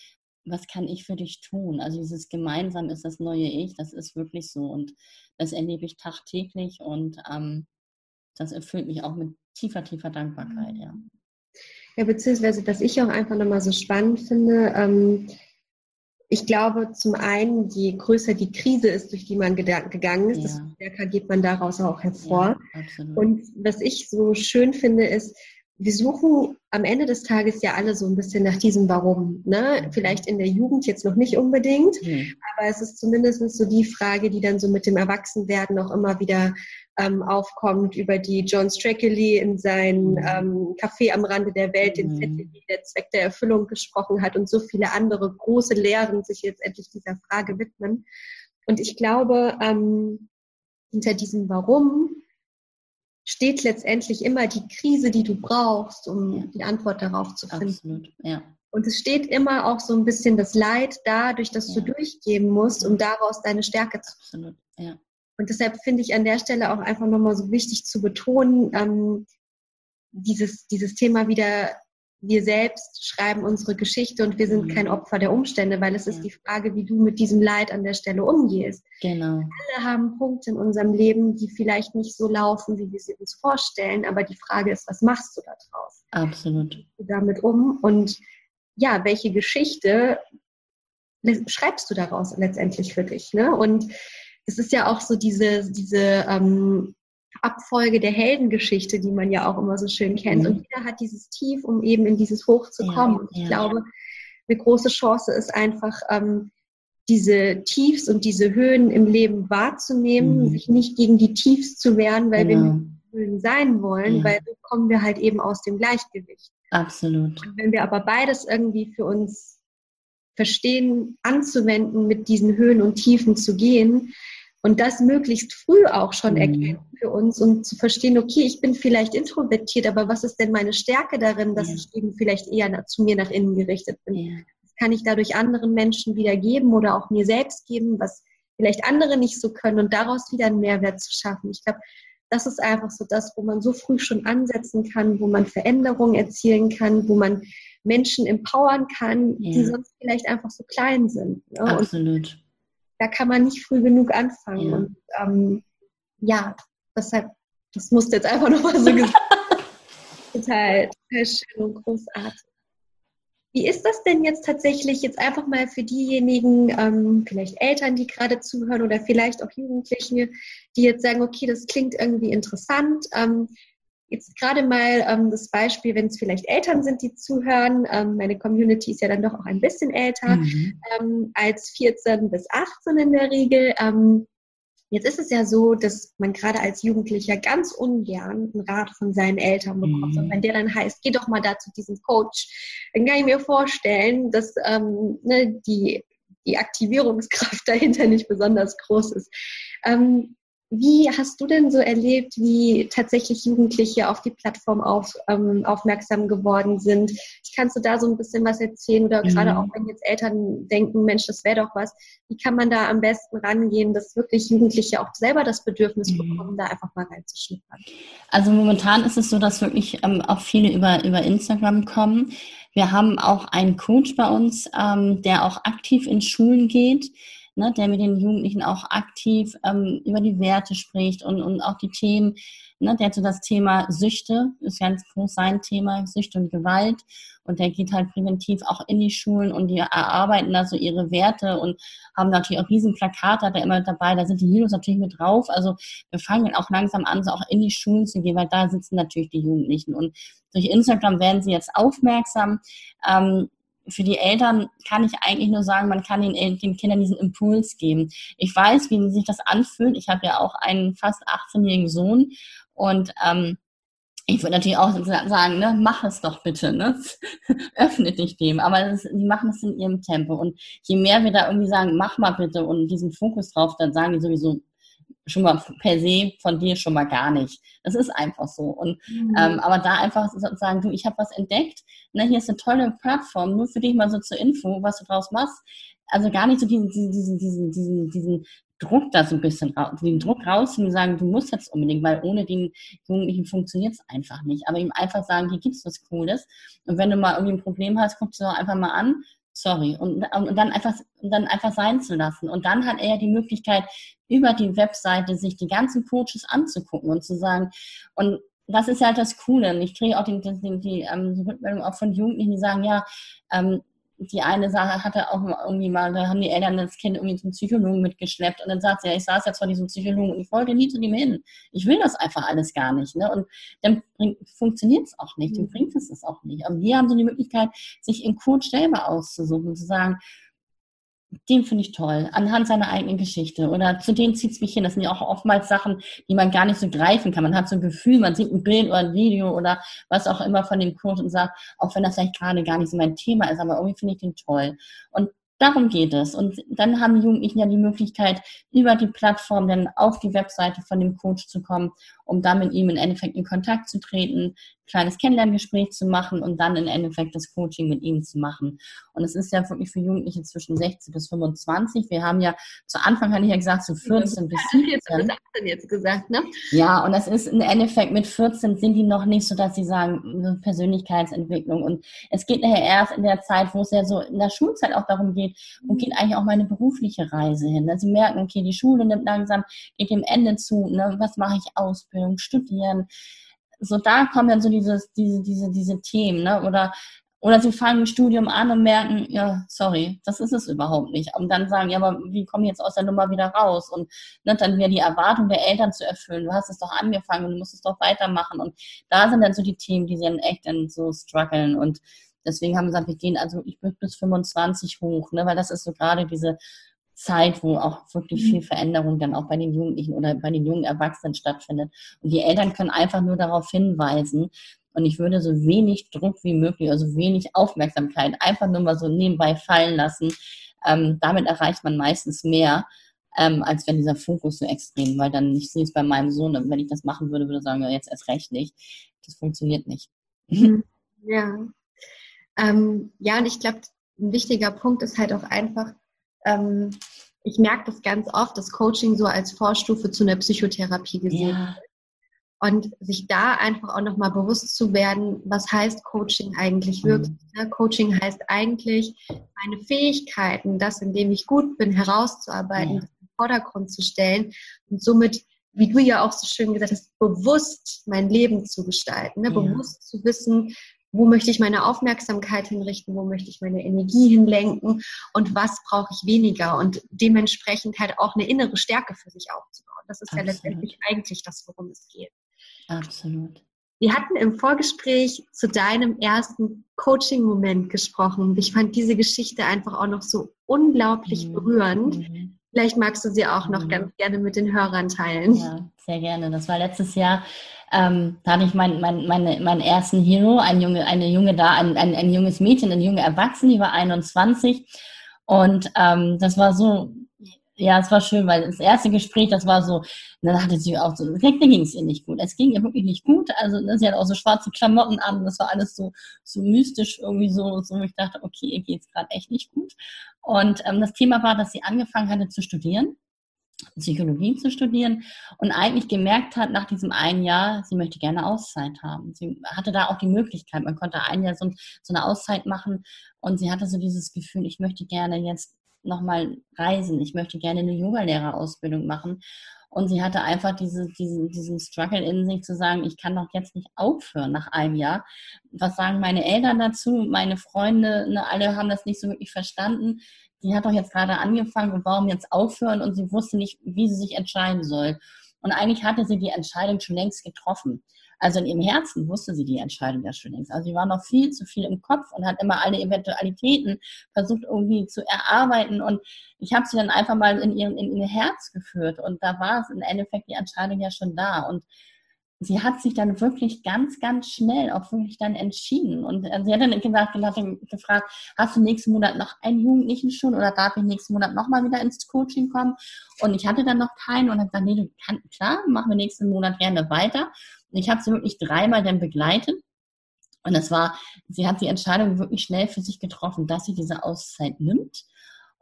was kann ich für dich tun? Also dieses gemeinsam ist das neue Ich, das ist wirklich so. Und das erlebe ich tagtäglich und ähm, das erfüllt mich auch mit tiefer, tiefer Dankbarkeit, ja. Ja, beziehungsweise, was ich auch einfach nochmal so spannend finde, ähm, ich glaube, zum einen, je größer die Krise ist, durch die man gegangen ist, ja. desto stärker geht man daraus auch hervor. Ja, und was ich so schön finde, ist, wir suchen am Ende des Tages ja alle so ein bisschen nach diesem Warum. Ne? Vielleicht in der Jugend jetzt noch nicht unbedingt, mhm. aber es ist zumindest so die Frage, die dann so mit dem Erwachsenwerden auch immer wieder ähm, aufkommt, über die John Strackley in seinem mhm. ähm, Café am Rande der Welt, den mhm. der Zweck der Erfüllung gesprochen hat und so viele andere große Lehren sich jetzt endlich dieser Frage widmen. Und ich glaube, ähm, hinter diesem Warum steht letztendlich immer die Krise, die du brauchst, um ja. die Antwort darauf zu finden. Absolut, ja. Und es steht immer auch so ein bisschen das Leid da, durch das ja. du durchgehen musst, um daraus deine Stärke zu finden. Absolut, ja. Und deshalb finde ich an der Stelle auch einfach nochmal so wichtig zu betonen, ähm, dieses, dieses Thema wieder, wir selbst schreiben unsere Geschichte und wir sind mhm. kein Opfer der Umstände, weil es ja. ist die Frage, wie du mit diesem Leid an der Stelle umgehst. Genau. Alle haben Punkte in unserem Leben, die vielleicht nicht so laufen, wie wir sie uns vorstellen, aber die Frage ist, was machst du da draus? Absolut. Du damit um und ja, welche Geschichte schreibst du daraus letztendlich für dich? Ne? Und es ist ja auch so diese, diese ähm, Abfolge der Heldengeschichte, die man ja auch immer so schön kennt. Mhm. Und jeder hat dieses Tief, um eben in dieses Hoch zu kommen. Ja, und ich ja. glaube, eine große Chance ist einfach, ähm, diese Tiefs und diese Höhen im Leben wahrzunehmen, mhm. sich nicht gegen die Tiefs zu wehren, weil genau. wir nicht Höhen sein wollen, ja. weil so kommen wir halt eben aus dem Gleichgewicht. Absolut. Und wenn wir aber beides irgendwie für uns verstehen, anzuwenden, mit diesen Höhen und Tiefen zu gehen und das möglichst früh auch schon mhm. erkennen für uns und zu verstehen, okay, ich bin vielleicht introvertiert, aber was ist denn meine Stärke darin, dass ja. ich eben vielleicht eher zu mir nach innen gerichtet bin? Ja kann ich dadurch anderen Menschen wieder geben oder auch mir selbst geben, was vielleicht andere nicht so können und daraus wieder einen Mehrwert zu schaffen. Ich glaube, das ist einfach so das, wo man so früh schon ansetzen kann, wo man Veränderungen erzielen kann, wo man Menschen empowern kann, ja. die sonst vielleicht einfach so klein sind. Ne? Absolut. Und da kann man nicht früh genug anfangen. Ja. Und ähm, ja, deshalb, das musste jetzt einfach nochmal so gesagt. total, total schön und großartig. Wie ist das denn jetzt tatsächlich jetzt einfach mal für diejenigen, ähm, vielleicht Eltern, die gerade zuhören oder vielleicht auch Jugendliche, die jetzt sagen, okay, das klingt irgendwie interessant. Ähm, jetzt gerade mal ähm, das Beispiel, wenn es vielleicht Eltern sind, die zuhören. Ähm, meine Community ist ja dann doch auch ein bisschen älter mhm. ähm, als 14 bis 18 in der Regel. Ähm, Jetzt ist es ja so, dass man gerade als Jugendlicher ganz ungern einen Rat von seinen Eltern bekommt. Mhm. Und wenn der dann heißt, geh doch mal da zu diesem Coach, dann kann ich mir vorstellen, dass ähm, ne, die, die Aktivierungskraft dahinter nicht besonders groß ist. Ähm, wie hast du denn so erlebt, wie tatsächlich Jugendliche auf die Plattform auf, ähm, aufmerksam geworden sind? Kannst du da so ein bisschen was erzählen oder mhm. gerade auch wenn jetzt Eltern denken, Mensch, das wäre doch was, wie kann man da am besten rangehen, dass wirklich Jugendliche auch selber das Bedürfnis mhm. bekommen, da einfach mal reinzuschnuppern? Also momentan ist es so, dass wirklich ähm, auch viele über, über Instagram kommen. Wir haben auch einen Coach bei uns, ähm, der auch aktiv in Schulen geht ne, der mit den Jugendlichen auch aktiv ähm, über die Werte spricht und, und auch die Themen, ne, der hat so das Thema Süchte, ist ganz groß sein Thema, Süchte und Gewalt. Und der geht halt präventiv auch in die Schulen und die erarbeiten da so ihre Werte und haben natürlich auch riesen Plakate, er immer dabei, da sind die Judos natürlich mit drauf. Also wir fangen auch langsam an, so auch in die Schulen zu gehen, weil da sitzen natürlich die Jugendlichen. Und durch Instagram werden sie jetzt aufmerksam. Ähm, für die Eltern kann ich eigentlich nur sagen, man kann den, den Kindern diesen Impuls geben. Ich weiß, wie sich das anfühlt. Ich habe ja auch einen fast 18-jährigen Sohn und ähm, ich würde natürlich auch sagen, ne, mach es doch bitte, ne? öffne dich dem. Aber das, die machen es in ihrem Tempo. Und je mehr wir da irgendwie sagen, mach mal bitte und diesen Fokus drauf, dann sagen die sowieso, schon mal per se von dir schon mal gar nicht. Das ist einfach so. Und mhm. ähm, aber da einfach sagen, du, ich habe was entdeckt, ne, hier ist eine tolle Plattform, nur für dich mal so zur Info, was du draus machst. Also gar nicht so diesen, diesen, diesen, diesen, diesen Druck da so ein bisschen raus, den Druck raus und sagen, du musst jetzt unbedingt, weil ohne den Jugendlichen funktioniert es einfach nicht. Aber ihm einfach sagen, hier gibt's was Cooles. Und wenn du mal irgendwie ein Problem hast, guck dir doch einfach mal an sorry, und, und dann einfach, und dann einfach sein zu lassen. Und dann hat er ja die Möglichkeit, über die Webseite sich die ganzen Coaches anzugucken und zu sagen, und das ist halt das Coole. Und ich kriege auch die, die, die, die ähm, Rückmeldung auch von Jugendlichen, die sagen, ja, ähm, die eine Sache hatte auch irgendwie mal, da haben die Eltern das Kind irgendwie zum Psychologen mitgeschleppt und dann sagt sie, ja, ich saß jetzt vor diesem Psychologen und ich wollte nie zu ihm hin. Ich will das einfach alles gar nicht. Ne? Und dann funktioniert es auch nicht, dann mhm. bringt es es auch nicht. Aber wir haben so die Möglichkeit, sich im Coach selber auszusuchen, zu sagen, den finde ich toll, anhand seiner eigenen Geschichte. Oder zu dem zieht es mich hin. Das sind ja auch oftmals Sachen, die man gar nicht so greifen kann. Man hat so ein Gefühl, man sieht ein Bild oder ein Video oder was auch immer von dem Coach und sagt, auch wenn das vielleicht gerade gar nicht so mein Thema ist, aber irgendwie finde ich den toll. Und Darum geht es. Und dann haben die Jugendlichen ja die Möglichkeit, über die Plattform dann auf die Webseite von dem Coach zu kommen, um dann mit ihm im Endeffekt in Kontakt zu treten, kleines Kennenlerngespräch zu machen und dann im Endeffekt das Coaching mit ihnen zu machen. Und es ist ja wirklich für Jugendliche zwischen 16 bis 25. Wir haben ja zu Anfang, hatte ich ja gesagt, so 14 bis 17. Jetzt, bis 18 jetzt gesagt, ne? Ja, und das ist im Endeffekt mit 14 sind die noch nicht so, dass sie sagen, Persönlichkeitsentwicklung. Und es geht nachher erst in der Zeit, wo es ja so in der Schulzeit auch darum geht, wo geht eigentlich auch meine berufliche Reise hin? Sie merken, okay, die Schule nimmt langsam, geht dem Ende zu, ne? was mache ich Ausbildung, studieren, so da kommen dann so dieses, diese, diese, diese Themen, ne? Oder Oder sie fangen ein Studium an und merken, ja, sorry, das ist es überhaupt nicht. Und dann sagen, ja, aber wie komme ich jetzt aus der Nummer wieder raus? Und ne, dann wieder die Erwartung der Eltern zu erfüllen. Du hast es doch angefangen, du musst es doch weitermachen. Und da sind dann so die Themen, die sie dann echt dann so strugglen. Und deswegen haben wir gesagt, wir gehen also ich bin bis 25 hoch, ne, weil das ist so gerade diese Zeit, wo auch wirklich viel mhm. Veränderung dann auch bei den Jugendlichen oder bei den jungen Erwachsenen stattfindet. Und die Eltern können einfach nur darauf hinweisen. Und ich würde so wenig Druck wie möglich, also wenig Aufmerksamkeit, einfach nur mal so nebenbei fallen lassen. Ähm, damit erreicht man meistens mehr, ähm, als wenn dieser Fokus so extrem, weil dann, ich sehe es bei meinem Sohn, wenn ich das machen würde, würde ich sagen, ja, jetzt erst recht nicht. Das funktioniert nicht. Mhm. Ja. Ähm, ja, und ich glaube, ein wichtiger Punkt ist halt auch einfach, ähm, ich merke das ganz oft, dass Coaching so als Vorstufe zu einer Psychotherapie gesehen ja. wird. Und sich da einfach auch nochmal bewusst zu werden, was heißt Coaching eigentlich mhm. wirklich. Mhm. Coaching heißt eigentlich, meine Fähigkeiten, das, in dem ich gut bin, herauszuarbeiten, ja. im Vordergrund zu stellen und somit, wie du ja auch so schön gesagt hast, bewusst mein Leben zu gestalten. Ne? Ja. Bewusst zu wissen, wo möchte ich meine Aufmerksamkeit hinrichten, wo möchte ich meine Energie hinlenken und was brauche ich weniger und dementsprechend halt auch eine innere Stärke für sich aufzubauen. Das ist Absolut. ja letztendlich eigentlich das, worum es geht. Absolut. Wir hatten im Vorgespräch zu deinem ersten Coaching-Moment gesprochen. Ich fand diese Geschichte einfach auch noch so unglaublich mhm. berührend. Mhm. Vielleicht magst du sie auch noch mhm. ganz gerne mit den Hörern teilen. Ja, sehr gerne. Das war letztes Jahr ähm, da hatte ich mein, mein, meine, meinen ersten Hero, ein Junge, eine junge da, ein, ein, ein junges Mädchen, eine junge Erwachsene, die war 21. Und ähm, das war so, ja, es war schön, weil das erste Gespräch, das war so, dann hatte sie auch so, da ging es ihr nicht gut. Es ging ihr wirklich nicht gut. Also ne, sie hat auch so schwarze Klamotten an, das war alles so, so mystisch irgendwie so, so ich dachte, okay, ihr geht es gerade echt nicht gut. Und ähm, das Thema war, dass sie angefangen hatte zu studieren Psychologie zu studieren und eigentlich gemerkt hat nach diesem einen Jahr, sie möchte gerne Auszeit haben. Sie hatte da auch die Möglichkeit, man konnte ein Jahr so, so eine Auszeit machen und sie hatte so dieses Gefühl, ich möchte gerne jetzt nochmal reisen, ich möchte gerne eine Yogalehrerausbildung machen. Und sie hatte einfach diese, diesen, diesen Struggle in sich zu sagen, ich kann doch jetzt nicht aufhören nach einem Jahr. Was sagen meine Eltern dazu? Meine Freunde, ne, alle haben das nicht so wirklich verstanden sie hat doch jetzt gerade angefangen und warum jetzt aufhören und sie wusste nicht, wie sie sich entscheiden soll. Und eigentlich hatte sie die Entscheidung schon längst getroffen. Also in ihrem Herzen wusste sie die Entscheidung ja schon längst. Also sie war noch viel zu viel im Kopf und hat immer alle Eventualitäten versucht irgendwie zu erarbeiten. Und ich habe sie dann einfach mal in, ihren, in ihr Herz geführt. Und da war es im Endeffekt die Entscheidung ja schon da. Und sie hat sich dann wirklich ganz, ganz schnell auch wirklich dann entschieden. Und äh, sie hat dann gesagt, hat dann gefragt, hast du nächsten Monat noch einen Jugendlichen schon oder darf ich nächsten Monat nochmal wieder ins Coaching kommen? Und ich hatte dann noch keinen und habe gesagt, nee, du kannst, klar, machen wir nächsten Monat gerne weiter. Und ich habe sie wirklich dreimal dann begleitet. Und das war, sie hat die Entscheidung wirklich schnell für sich getroffen, dass sie diese Auszeit nimmt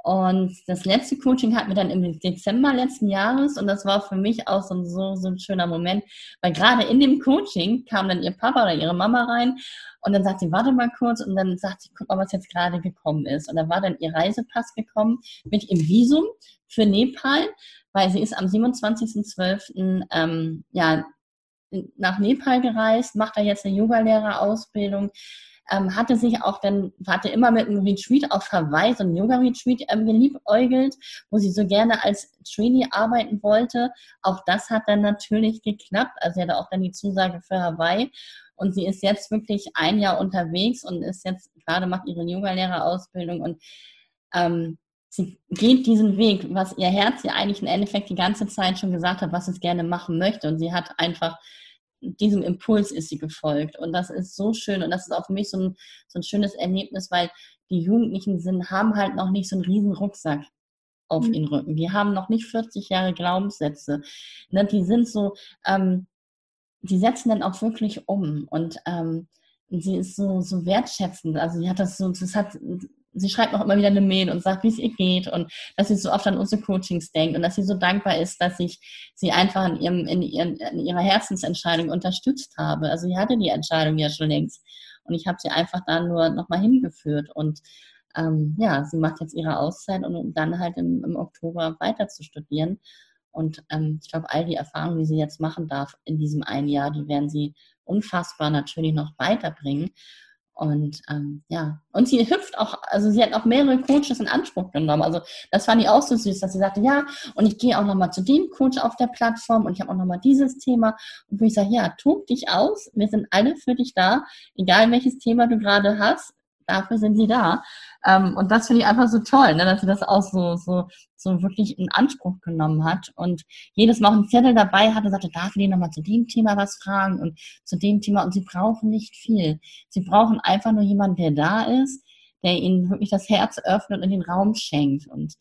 und das letzte Coaching hatten wir dann im Dezember letzten Jahres und das war für mich auch so, so, so ein schöner Moment, weil gerade in dem Coaching kam dann ihr Papa oder ihre Mama rein und dann sagt sie, warte mal kurz und dann sagt sie, guck mal, was jetzt gerade gekommen ist. Und da war dann ihr Reisepass gekommen mit ihrem Visum für Nepal, weil sie ist am 27.12. Ähm, ja, nach Nepal gereist, macht da jetzt eine Yogalehrerausbildung. ausbildung ähm, hatte sich auch dann, hatte immer mit einem Retreat auf Hawaii, so einem Yoga-Retreat ähm, geliebäugelt, wo sie so gerne als Trainee arbeiten wollte. Auch das hat dann natürlich geklappt. Also sie hatte auch dann die Zusage für Hawaii. Und sie ist jetzt wirklich ein Jahr unterwegs und ist jetzt gerade macht ihre Yogalehrerausbildung und ähm, sie geht diesen Weg, was ihr Herz ja eigentlich im Endeffekt die ganze Zeit schon gesagt hat, was es gerne machen möchte. Und sie hat einfach diesem Impuls ist sie gefolgt. Und das ist so schön. Und das ist auch für mich so ein, so ein schönes Erlebnis, weil die Jugendlichen sind, haben halt noch nicht so einen riesen Rucksack auf mhm. ihren Rücken. Die haben noch nicht 40 Jahre Glaubenssätze. Ne, die sind so, ähm, die setzen dann auch wirklich um. Und ähm, sie ist so, so wertschätzend. Also sie hat das so, das hat sie schreibt auch immer wieder eine Mail und sagt, wie es ihr geht und dass sie so oft an unsere Coachings denkt und dass sie so dankbar ist, dass ich sie einfach in, ihrem, in, ihren, in ihrer Herzensentscheidung unterstützt habe. Also sie hatte die Entscheidung ja schon längst und ich habe sie einfach da nur nochmal hingeführt und ähm, ja, sie macht jetzt ihre Auszeit um dann halt im, im Oktober weiter zu studieren. Und ähm, ich glaube, all die Erfahrungen, die sie jetzt machen darf in diesem einen Jahr, die werden sie unfassbar natürlich noch weiterbringen. Und ähm, ja, und sie hüpft auch, also sie hat auch mehrere Coaches in Anspruch genommen. Also das fand ich auch so süß, dass sie sagte, ja, und ich gehe auch nochmal zu dem Coach auf der Plattform und ich habe auch nochmal dieses Thema. Und wo ich sage, ja, tob dich aus, wir sind alle für dich da, egal welches Thema du gerade hast, dafür sind sie da. Ähm, und das finde ich einfach so toll, ne, dass sie das auch so, so, so wirklich in Anspruch genommen hat und jedes Mal einen Zettel dabei hatte und sagte, darf ich die nochmal zu dem Thema was fragen und zu dem Thema. Und sie brauchen nicht viel. Sie brauchen einfach nur jemanden, der da ist, der ihnen wirklich das Herz öffnet und den Raum schenkt. Und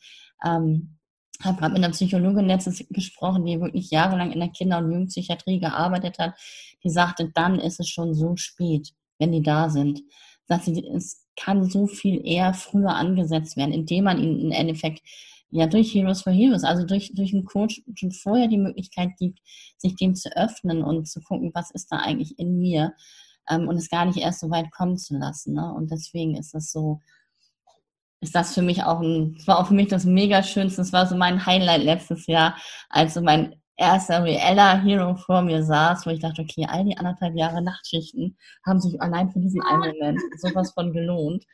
ähm, habe gerade mit einer Psychologin letztens gesprochen, die wirklich jahrelang in der Kinder- und Jugendpsychiatrie gearbeitet hat. Die sagte, dann ist es schon so spät, wenn die da sind sagt sie, es kann so viel eher früher angesetzt werden, indem man ihnen im Endeffekt ja durch Heroes for Heroes, also durch, durch einen Coach schon vorher die Möglichkeit gibt, sich dem zu öffnen und zu gucken, was ist da eigentlich in mir ähm, und es gar nicht erst so weit kommen zu lassen. Ne? Und deswegen ist das so, ist das für mich auch ein, das war auch für mich das mega schönste, das war so mein Highlight letztes Jahr, als so mein erster reeller Hero vor mir saß, wo ich dachte, okay, all die anderthalb Jahre Nachtschichten haben sich allein für diesen einen Moment sowas von gelohnt.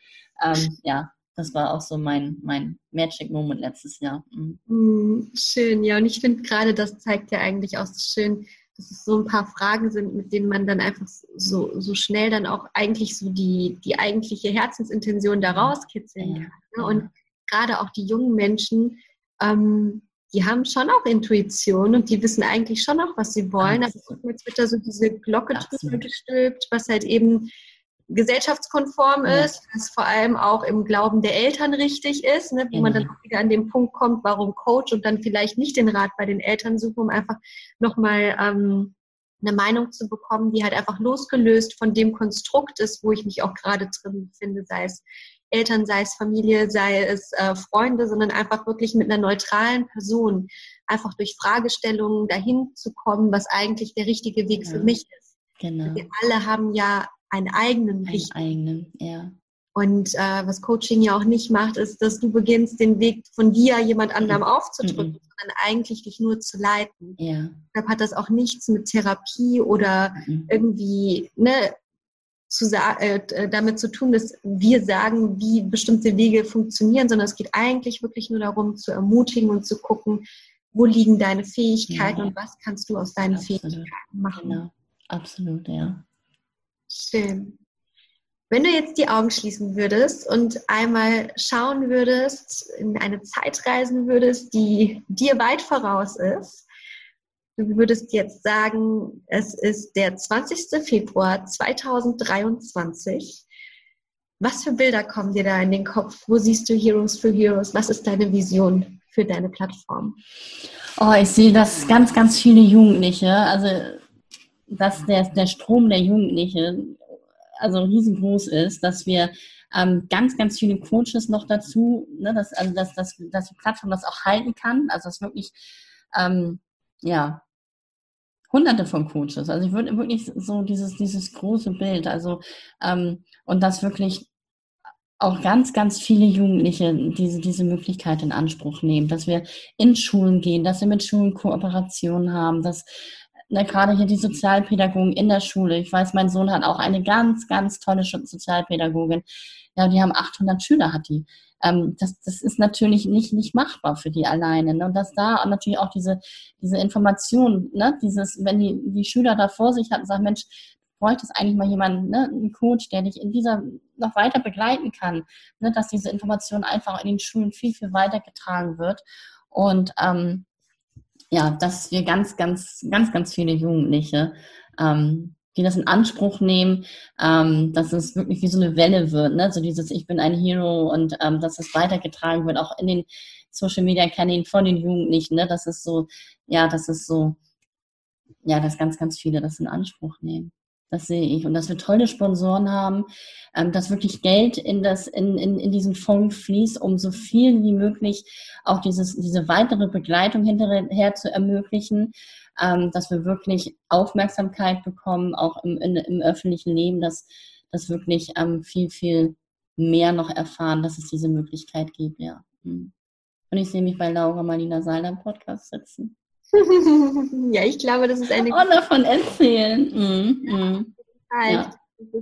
Ähm, ja, das war auch so mein, mein Magic Moment letztes Jahr. Mhm. Mm, schön, ja, und ich finde gerade, das zeigt ja eigentlich auch so schön, dass es so ein paar Fragen sind, mit denen man dann einfach so, so schnell dann auch eigentlich so die, die eigentliche Herzensintention da rauskitzeln kann. Ne? Und gerade auch die jungen Menschen, ähm, die haben schon auch Intuition und die wissen eigentlich schon auch, was sie wollen. Absolut. Aber jetzt wird da so diese Glocke drüber gestülpt, was halt eben gesellschaftskonform ja. ist, was vor allem auch im Glauben der Eltern richtig ist, ne, wo genau. man dann auch wieder an den Punkt kommt, warum Coach und dann vielleicht nicht den Rat bei den Eltern suchen, um einfach nochmal ähm, eine Meinung zu bekommen, die halt einfach losgelöst von dem Konstrukt ist, wo ich mich auch gerade drin befinde, sei es Eltern, sei es Familie, sei es äh, Freunde, sondern einfach wirklich mit einer neutralen Person einfach durch Fragestellungen dahin zu kommen, was eigentlich der richtige Weg ja. für mich ist. Genau. Wir alle haben ja einen eigenen Einen eigenen, ja. Und äh, was Coaching ja auch nicht macht, ist, dass du beginnst, den Weg von dir jemand anderem mhm. aufzudrücken, mhm. sondern eigentlich dich nur zu leiten. Ja. Deshalb hat das auch nichts mit Therapie oder mhm. irgendwie ne, zu äh, damit zu tun, dass wir sagen, wie bestimmte Wege funktionieren, sondern es geht eigentlich wirklich nur darum, zu ermutigen und zu gucken, wo liegen deine Fähigkeiten ja. und was kannst du aus deinen Absolut. Fähigkeiten machen. Genau. Absolut, ja. Schön. Wenn du jetzt die Augen schließen würdest und einmal schauen würdest, in eine Zeit reisen würdest, die dir weit voraus ist, Du würdest jetzt sagen, es ist der 20. Februar 2023. Was für Bilder kommen dir da in den Kopf? Wo siehst du Heroes for Heroes? Was ist deine Vision für deine Plattform? Oh, ich sehe, dass ganz, ganz viele Jugendliche, also dass der, der Strom der Jugendlichen also riesengroß ist, dass wir ähm, ganz, ganz viele Coaches noch dazu, ne, dass, also dass, dass, dass die Plattform das auch halten kann, also dass wirklich ähm, ja, hunderte von Coaches. Also ich würde wirklich so dieses, dieses große Bild, also ähm, und das wirklich auch ganz, ganz viele Jugendliche diese, diese Möglichkeit in Anspruch nehmen, dass wir in Schulen gehen, dass wir mit Schulen Kooperationen haben, dass na, gerade hier die Sozialpädagogen in der Schule. Ich weiß, mein Sohn hat auch eine ganz, ganz tolle Sozialpädagogin. Ja, die haben 800 Schüler, hat die ähm, das, das ist natürlich nicht, nicht machbar für die alleine. Ne? Und dass da natürlich auch diese, diese Information, ne? dieses, wenn die, die Schüler da vor sich hatten, sagen, Mensch, bräuchtest eigentlich mal jemanden, ne, einen Coach, der dich in dieser noch weiter begleiten kann, ne, dass diese Information einfach in den Schulen viel, viel weitergetragen wird. Und ähm, ja, dass wir ganz, ganz, ganz, ganz viele Jugendliche ähm, die das in Anspruch nehmen, ähm, dass es wirklich wie so eine Welle wird, ne? so dieses Ich bin ein Hero und ähm, dass es weitergetragen wird, auch in den Social Media Kanälen von den Jugendlichen, ne? das ist so, ja, das ist so, ja, dass ganz, ganz viele das in Anspruch nehmen. Das sehe ich. Und dass wir tolle Sponsoren haben, ähm, dass wirklich Geld in, das, in, in, in diesen Fonds fließt, um so viel wie möglich auch dieses, diese weitere Begleitung hinterher zu ermöglichen, ähm, dass wir wirklich Aufmerksamkeit bekommen, auch im, in, im öffentlichen Leben, dass, dass wirklich ähm, viel, viel mehr noch erfahren, dass es diese Möglichkeit gibt, ja. Hm. Und ich sehe mich bei Laura Marlina Seiler im Podcast sitzen. Ja, ich glaube, das ist eine. Und davon erzählen. Mm, mm. Ja.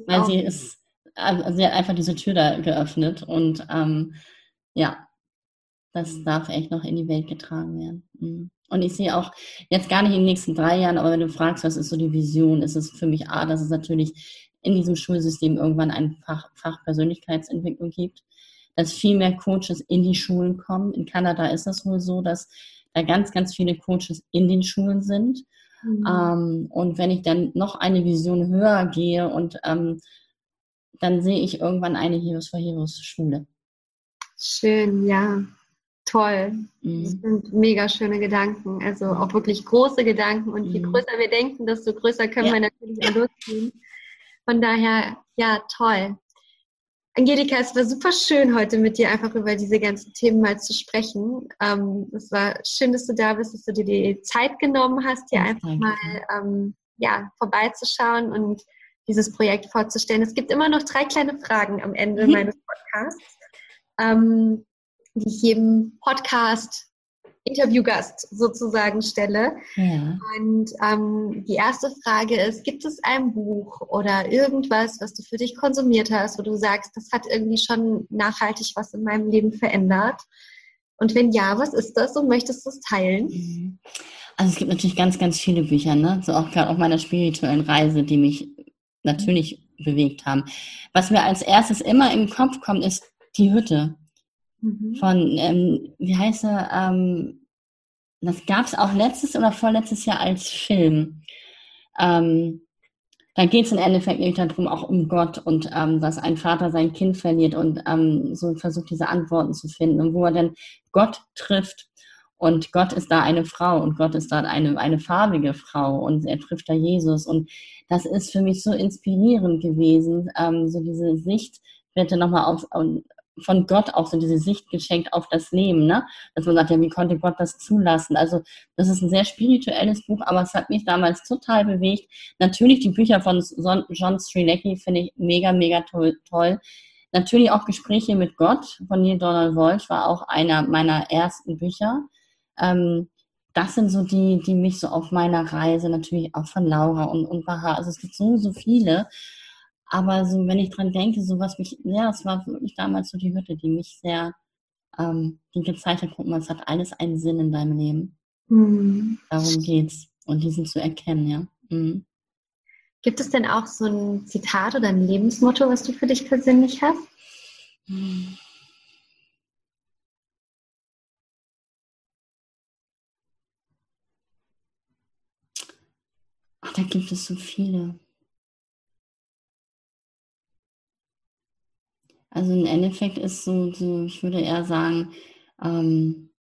Weil sie ist also sie hat einfach diese Tür da geöffnet und ähm, ja, das darf echt noch in die Welt getragen werden. Mhm. Und ich sehe auch jetzt gar nicht in den nächsten drei Jahren, aber wenn du fragst, was ist so die Vision, ist es für mich A, dass es natürlich in diesem Schulsystem irgendwann ein Fach, Fach Persönlichkeitsentwicklung gibt, dass viel mehr Coaches in die Schulen kommen. In Kanada ist das wohl so, dass da ganz, ganz viele Coaches in den Schulen sind. Mhm. Ähm, und wenn ich dann noch eine Vision höher gehe und ähm, dann sehe ich irgendwann eine Heroes for Heroes Schule. Schön, ja. Toll. Mhm. Das sind mega schöne Gedanken. Also auch wirklich große Gedanken. Und je mhm. größer wir denken, desto größer können ja. wir natürlich auch losgehen. Von daher, ja, toll. Angelika, es war super schön, heute mit dir einfach über diese ganzen Themen mal zu sprechen. Ähm, es war schön, dass du da bist, dass du dir die Zeit genommen hast, hier einfach mal ähm, ja, vorbeizuschauen und dieses Projekt vorzustellen. Es gibt immer noch drei kleine Fragen am Ende mhm. meines Podcasts. Ähm, die ich jedem Podcast Interviewgast sozusagen stelle. Ja. Und ähm, die erste Frage ist, gibt es ein Buch oder irgendwas, was du für dich konsumiert hast, wo du sagst, das hat irgendwie schon nachhaltig was in meinem Leben verändert? Und wenn ja, was ist das und möchtest du es teilen? Mhm. Also es gibt natürlich ganz, ganz viele Bücher, ne? so auch gerade auf meiner spirituellen Reise, die mich natürlich bewegt haben. Was mir als erstes immer im Kopf kommt, ist die Hütte. Mhm. Von, ähm, wie heißt er? Ähm, das gab es auch letztes oder vorletztes Jahr als Film. Ähm, da geht es im Endeffekt nämlich darum, auch um Gott und ähm, dass ein Vater sein Kind verliert und ähm, so versucht, diese Antworten zu finden und wo er dann Gott trifft. Und Gott ist da eine Frau und Gott ist da eine, eine farbige Frau und er trifft da Jesus. Und das ist für mich so inspirierend gewesen, ähm, so diese Sicht, bitte nochmal auf, von Gott auch so diese Sicht geschenkt auf das Leben, ne? Dass man sagt, ja, wie konnte Gott das zulassen? Also, das ist ein sehr spirituelles Buch, aber es hat mich damals total bewegt. Natürlich die Bücher von John Strilecki finde ich mega, mega toll. Natürlich auch Gespräche mit Gott von Neil Donald Walsh war auch einer meiner ersten Bücher. Ähm, das sind so die, die mich so auf meiner Reise, natürlich auch von Laura und, und Baha, also es gibt so, so viele. Aber so, wenn ich dran denke, so was mich, ja, es war wirklich damals so die Hütte, die mich sehr, ähm, die gezeigt hat, guck mal, es hat alles einen Sinn in deinem Leben. Mhm. Darum geht's. Und diesen zu erkennen, ja. Mhm. Gibt es denn auch so ein Zitat oder ein Lebensmotto, was du für dich persönlich hast? Ach, da gibt es so viele. Also im Endeffekt ist so, so ich würde eher sagen, ähm,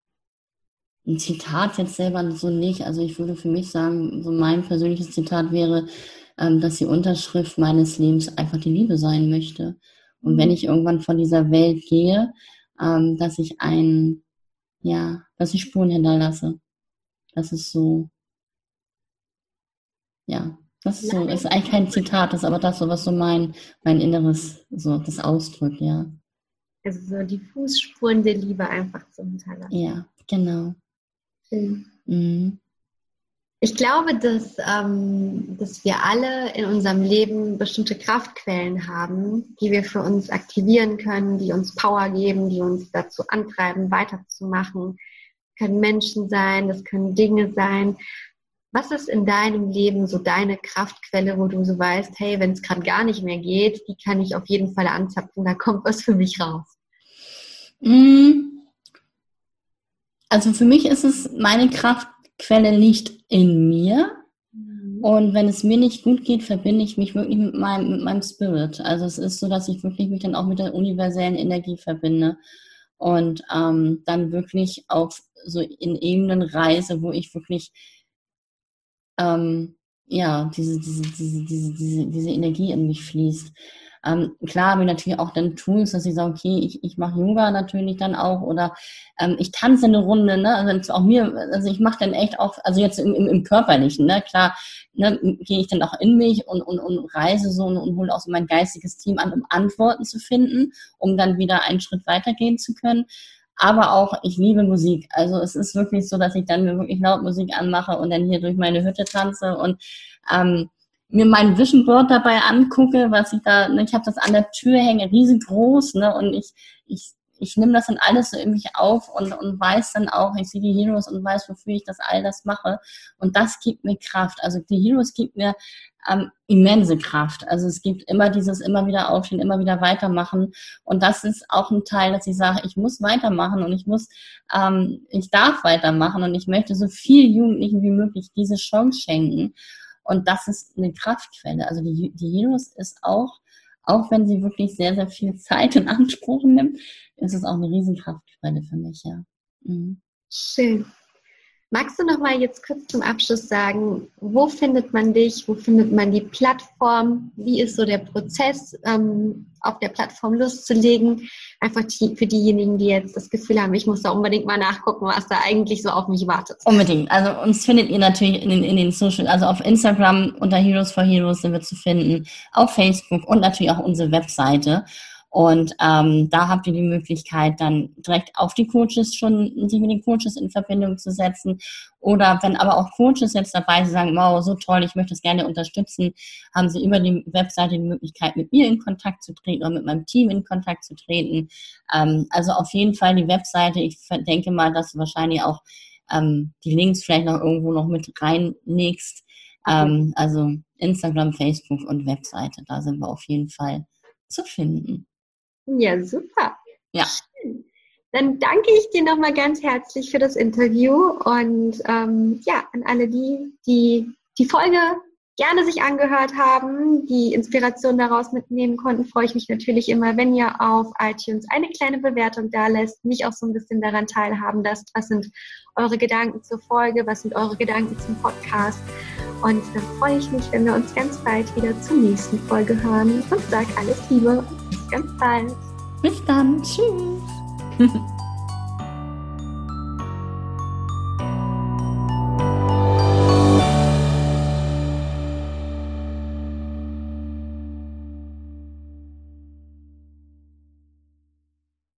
ein Zitat jetzt selber so nicht. Also ich würde für mich sagen, so mein persönliches Zitat wäre, ähm, dass die Unterschrift meines Lebens einfach die Liebe sein möchte. Und wenn mhm. ich irgendwann von dieser Welt gehe, ähm, dass ich ein, ja, dass ich Spuren hinterlasse. Das ist so, ja, das ist so, ist eigentlich kein Zitat, das ist aber das, so, was so mein, mein Inneres, so das ausdrückt, ja. Also so die Fußspuren der Liebe einfach zu hinterlassen. Ja, genau. Mhm. Ich glaube, dass, ähm, dass wir alle in unserem Leben bestimmte Kraftquellen haben, die wir für uns aktivieren können, die uns Power geben, die uns dazu antreiben, weiterzumachen. Das können Menschen sein, das können Dinge sein. Was ist in deinem Leben so deine Kraftquelle, wo du so weißt, hey, wenn es gerade gar nicht mehr geht, die kann ich auf jeden Fall anzapfen, da kommt was für mich raus? Mm. Also für mich ist es, meine Kraftquelle nicht in mir. Mhm. Und wenn es mir nicht gut geht, verbinde ich mich wirklich mit meinem, mit meinem Spirit. Also es ist so, dass ich wirklich mich dann auch mit der universellen Energie verbinde und ähm, dann wirklich auch so in Ebenen reise, wo ich wirklich ähm, ja, diese, diese, diese, diese, diese, diese Energie in mich fließt. Ähm, klar habe ich natürlich auch dann Tools, dass ich sage, okay, ich, ich mache Yoga natürlich dann auch oder ähm, ich tanze eine Runde, ne? Also auch mir, also ich mache dann echt auch, also jetzt im, im, im Körperlichen, ne? Klar, ne, gehe ich dann auch in mich und, und, und reise so und, und hole auch so mein geistiges Team an, um Antworten zu finden, um dann wieder einen Schritt weitergehen zu können aber auch ich liebe Musik. Also es ist wirklich so, dass ich dann mir wirklich laut Musik anmache und dann hier durch meine Hütte tanze und ähm, mir mein Vision Board dabei angucke, was ich da, ne, ich habe das an der Tür hänge, riesengroß, ne, und ich, ich, ich nehme das dann alles so in mich auf und, und weiß dann auch, ich sehe die Heroes und weiß, wofür ich das all das mache. Und das gibt mir Kraft. Also die Heroes gibt mir ähm, immense Kraft. Also es gibt immer dieses immer wieder aufstehen, immer wieder weitermachen. Und das ist auch ein Teil, dass ich sage, ich muss weitermachen und ich muss, ähm, ich darf weitermachen und ich möchte so viel Jugendlichen wie möglich diese Chance schenken. Und das ist eine Kraftquelle. Also die, die Heroes ist auch, auch wenn sie wirklich sehr, sehr viel Zeit in Anspruch nimmt, ist es auch eine Riesenkraftquelle für mich, ja. Mhm. Schön. Magst du noch mal jetzt kurz zum Abschluss sagen, wo findet man dich, wo findet man die Plattform, wie ist so der Prozess, ähm, auf der Plattform loszulegen? Einfach die, für diejenigen, die jetzt das Gefühl haben, ich muss da unbedingt mal nachgucken, was da eigentlich so auf mich wartet. Unbedingt. Also uns findet ihr natürlich in den, in den Social, also auf Instagram unter Heroes for Heroes sind wir zu finden, auf Facebook und natürlich auch unsere Webseite. Und ähm, da habt ihr die Möglichkeit, dann direkt auf die Coaches schon, sich mit den Coaches in Verbindung zu setzen. Oder wenn aber auch Coaches jetzt dabei sind, sagen, wow, so toll, ich möchte es gerne unterstützen, haben sie über die Webseite die Möglichkeit, mit mir in Kontakt zu treten oder mit meinem Team in Kontakt zu treten. Ähm, also auf jeden Fall die Webseite. Ich denke mal, dass du wahrscheinlich auch ähm, die Links vielleicht noch irgendwo noch mit reinlegst. Ähm, also Instagram, Facebook und Webseite, da sind wir auf jeden Fall zu finden. Ja, super. Ja. Dann danke ich dir nochmal ganz herzlich für das Interview und ähm, ja, an alle die, die die Folge gerne sich angehört haben, die Inspiration daraus mitnehmen konnten, freue ich mich natürlich immer, wenn ihr auf iTunes eine kleine Bewertung da lässt, mich auch so ein bisschen daran teilhaben lasst, was sind eure Gedanken zur Folge, was sind eure Gedanken zum Podcast. Und dann freue ich mich, wenn wir uns ganz bald wieder zur nächsten Folge hören und sage alles Liebe und bis ganz bald. Bis dann. Tschüss.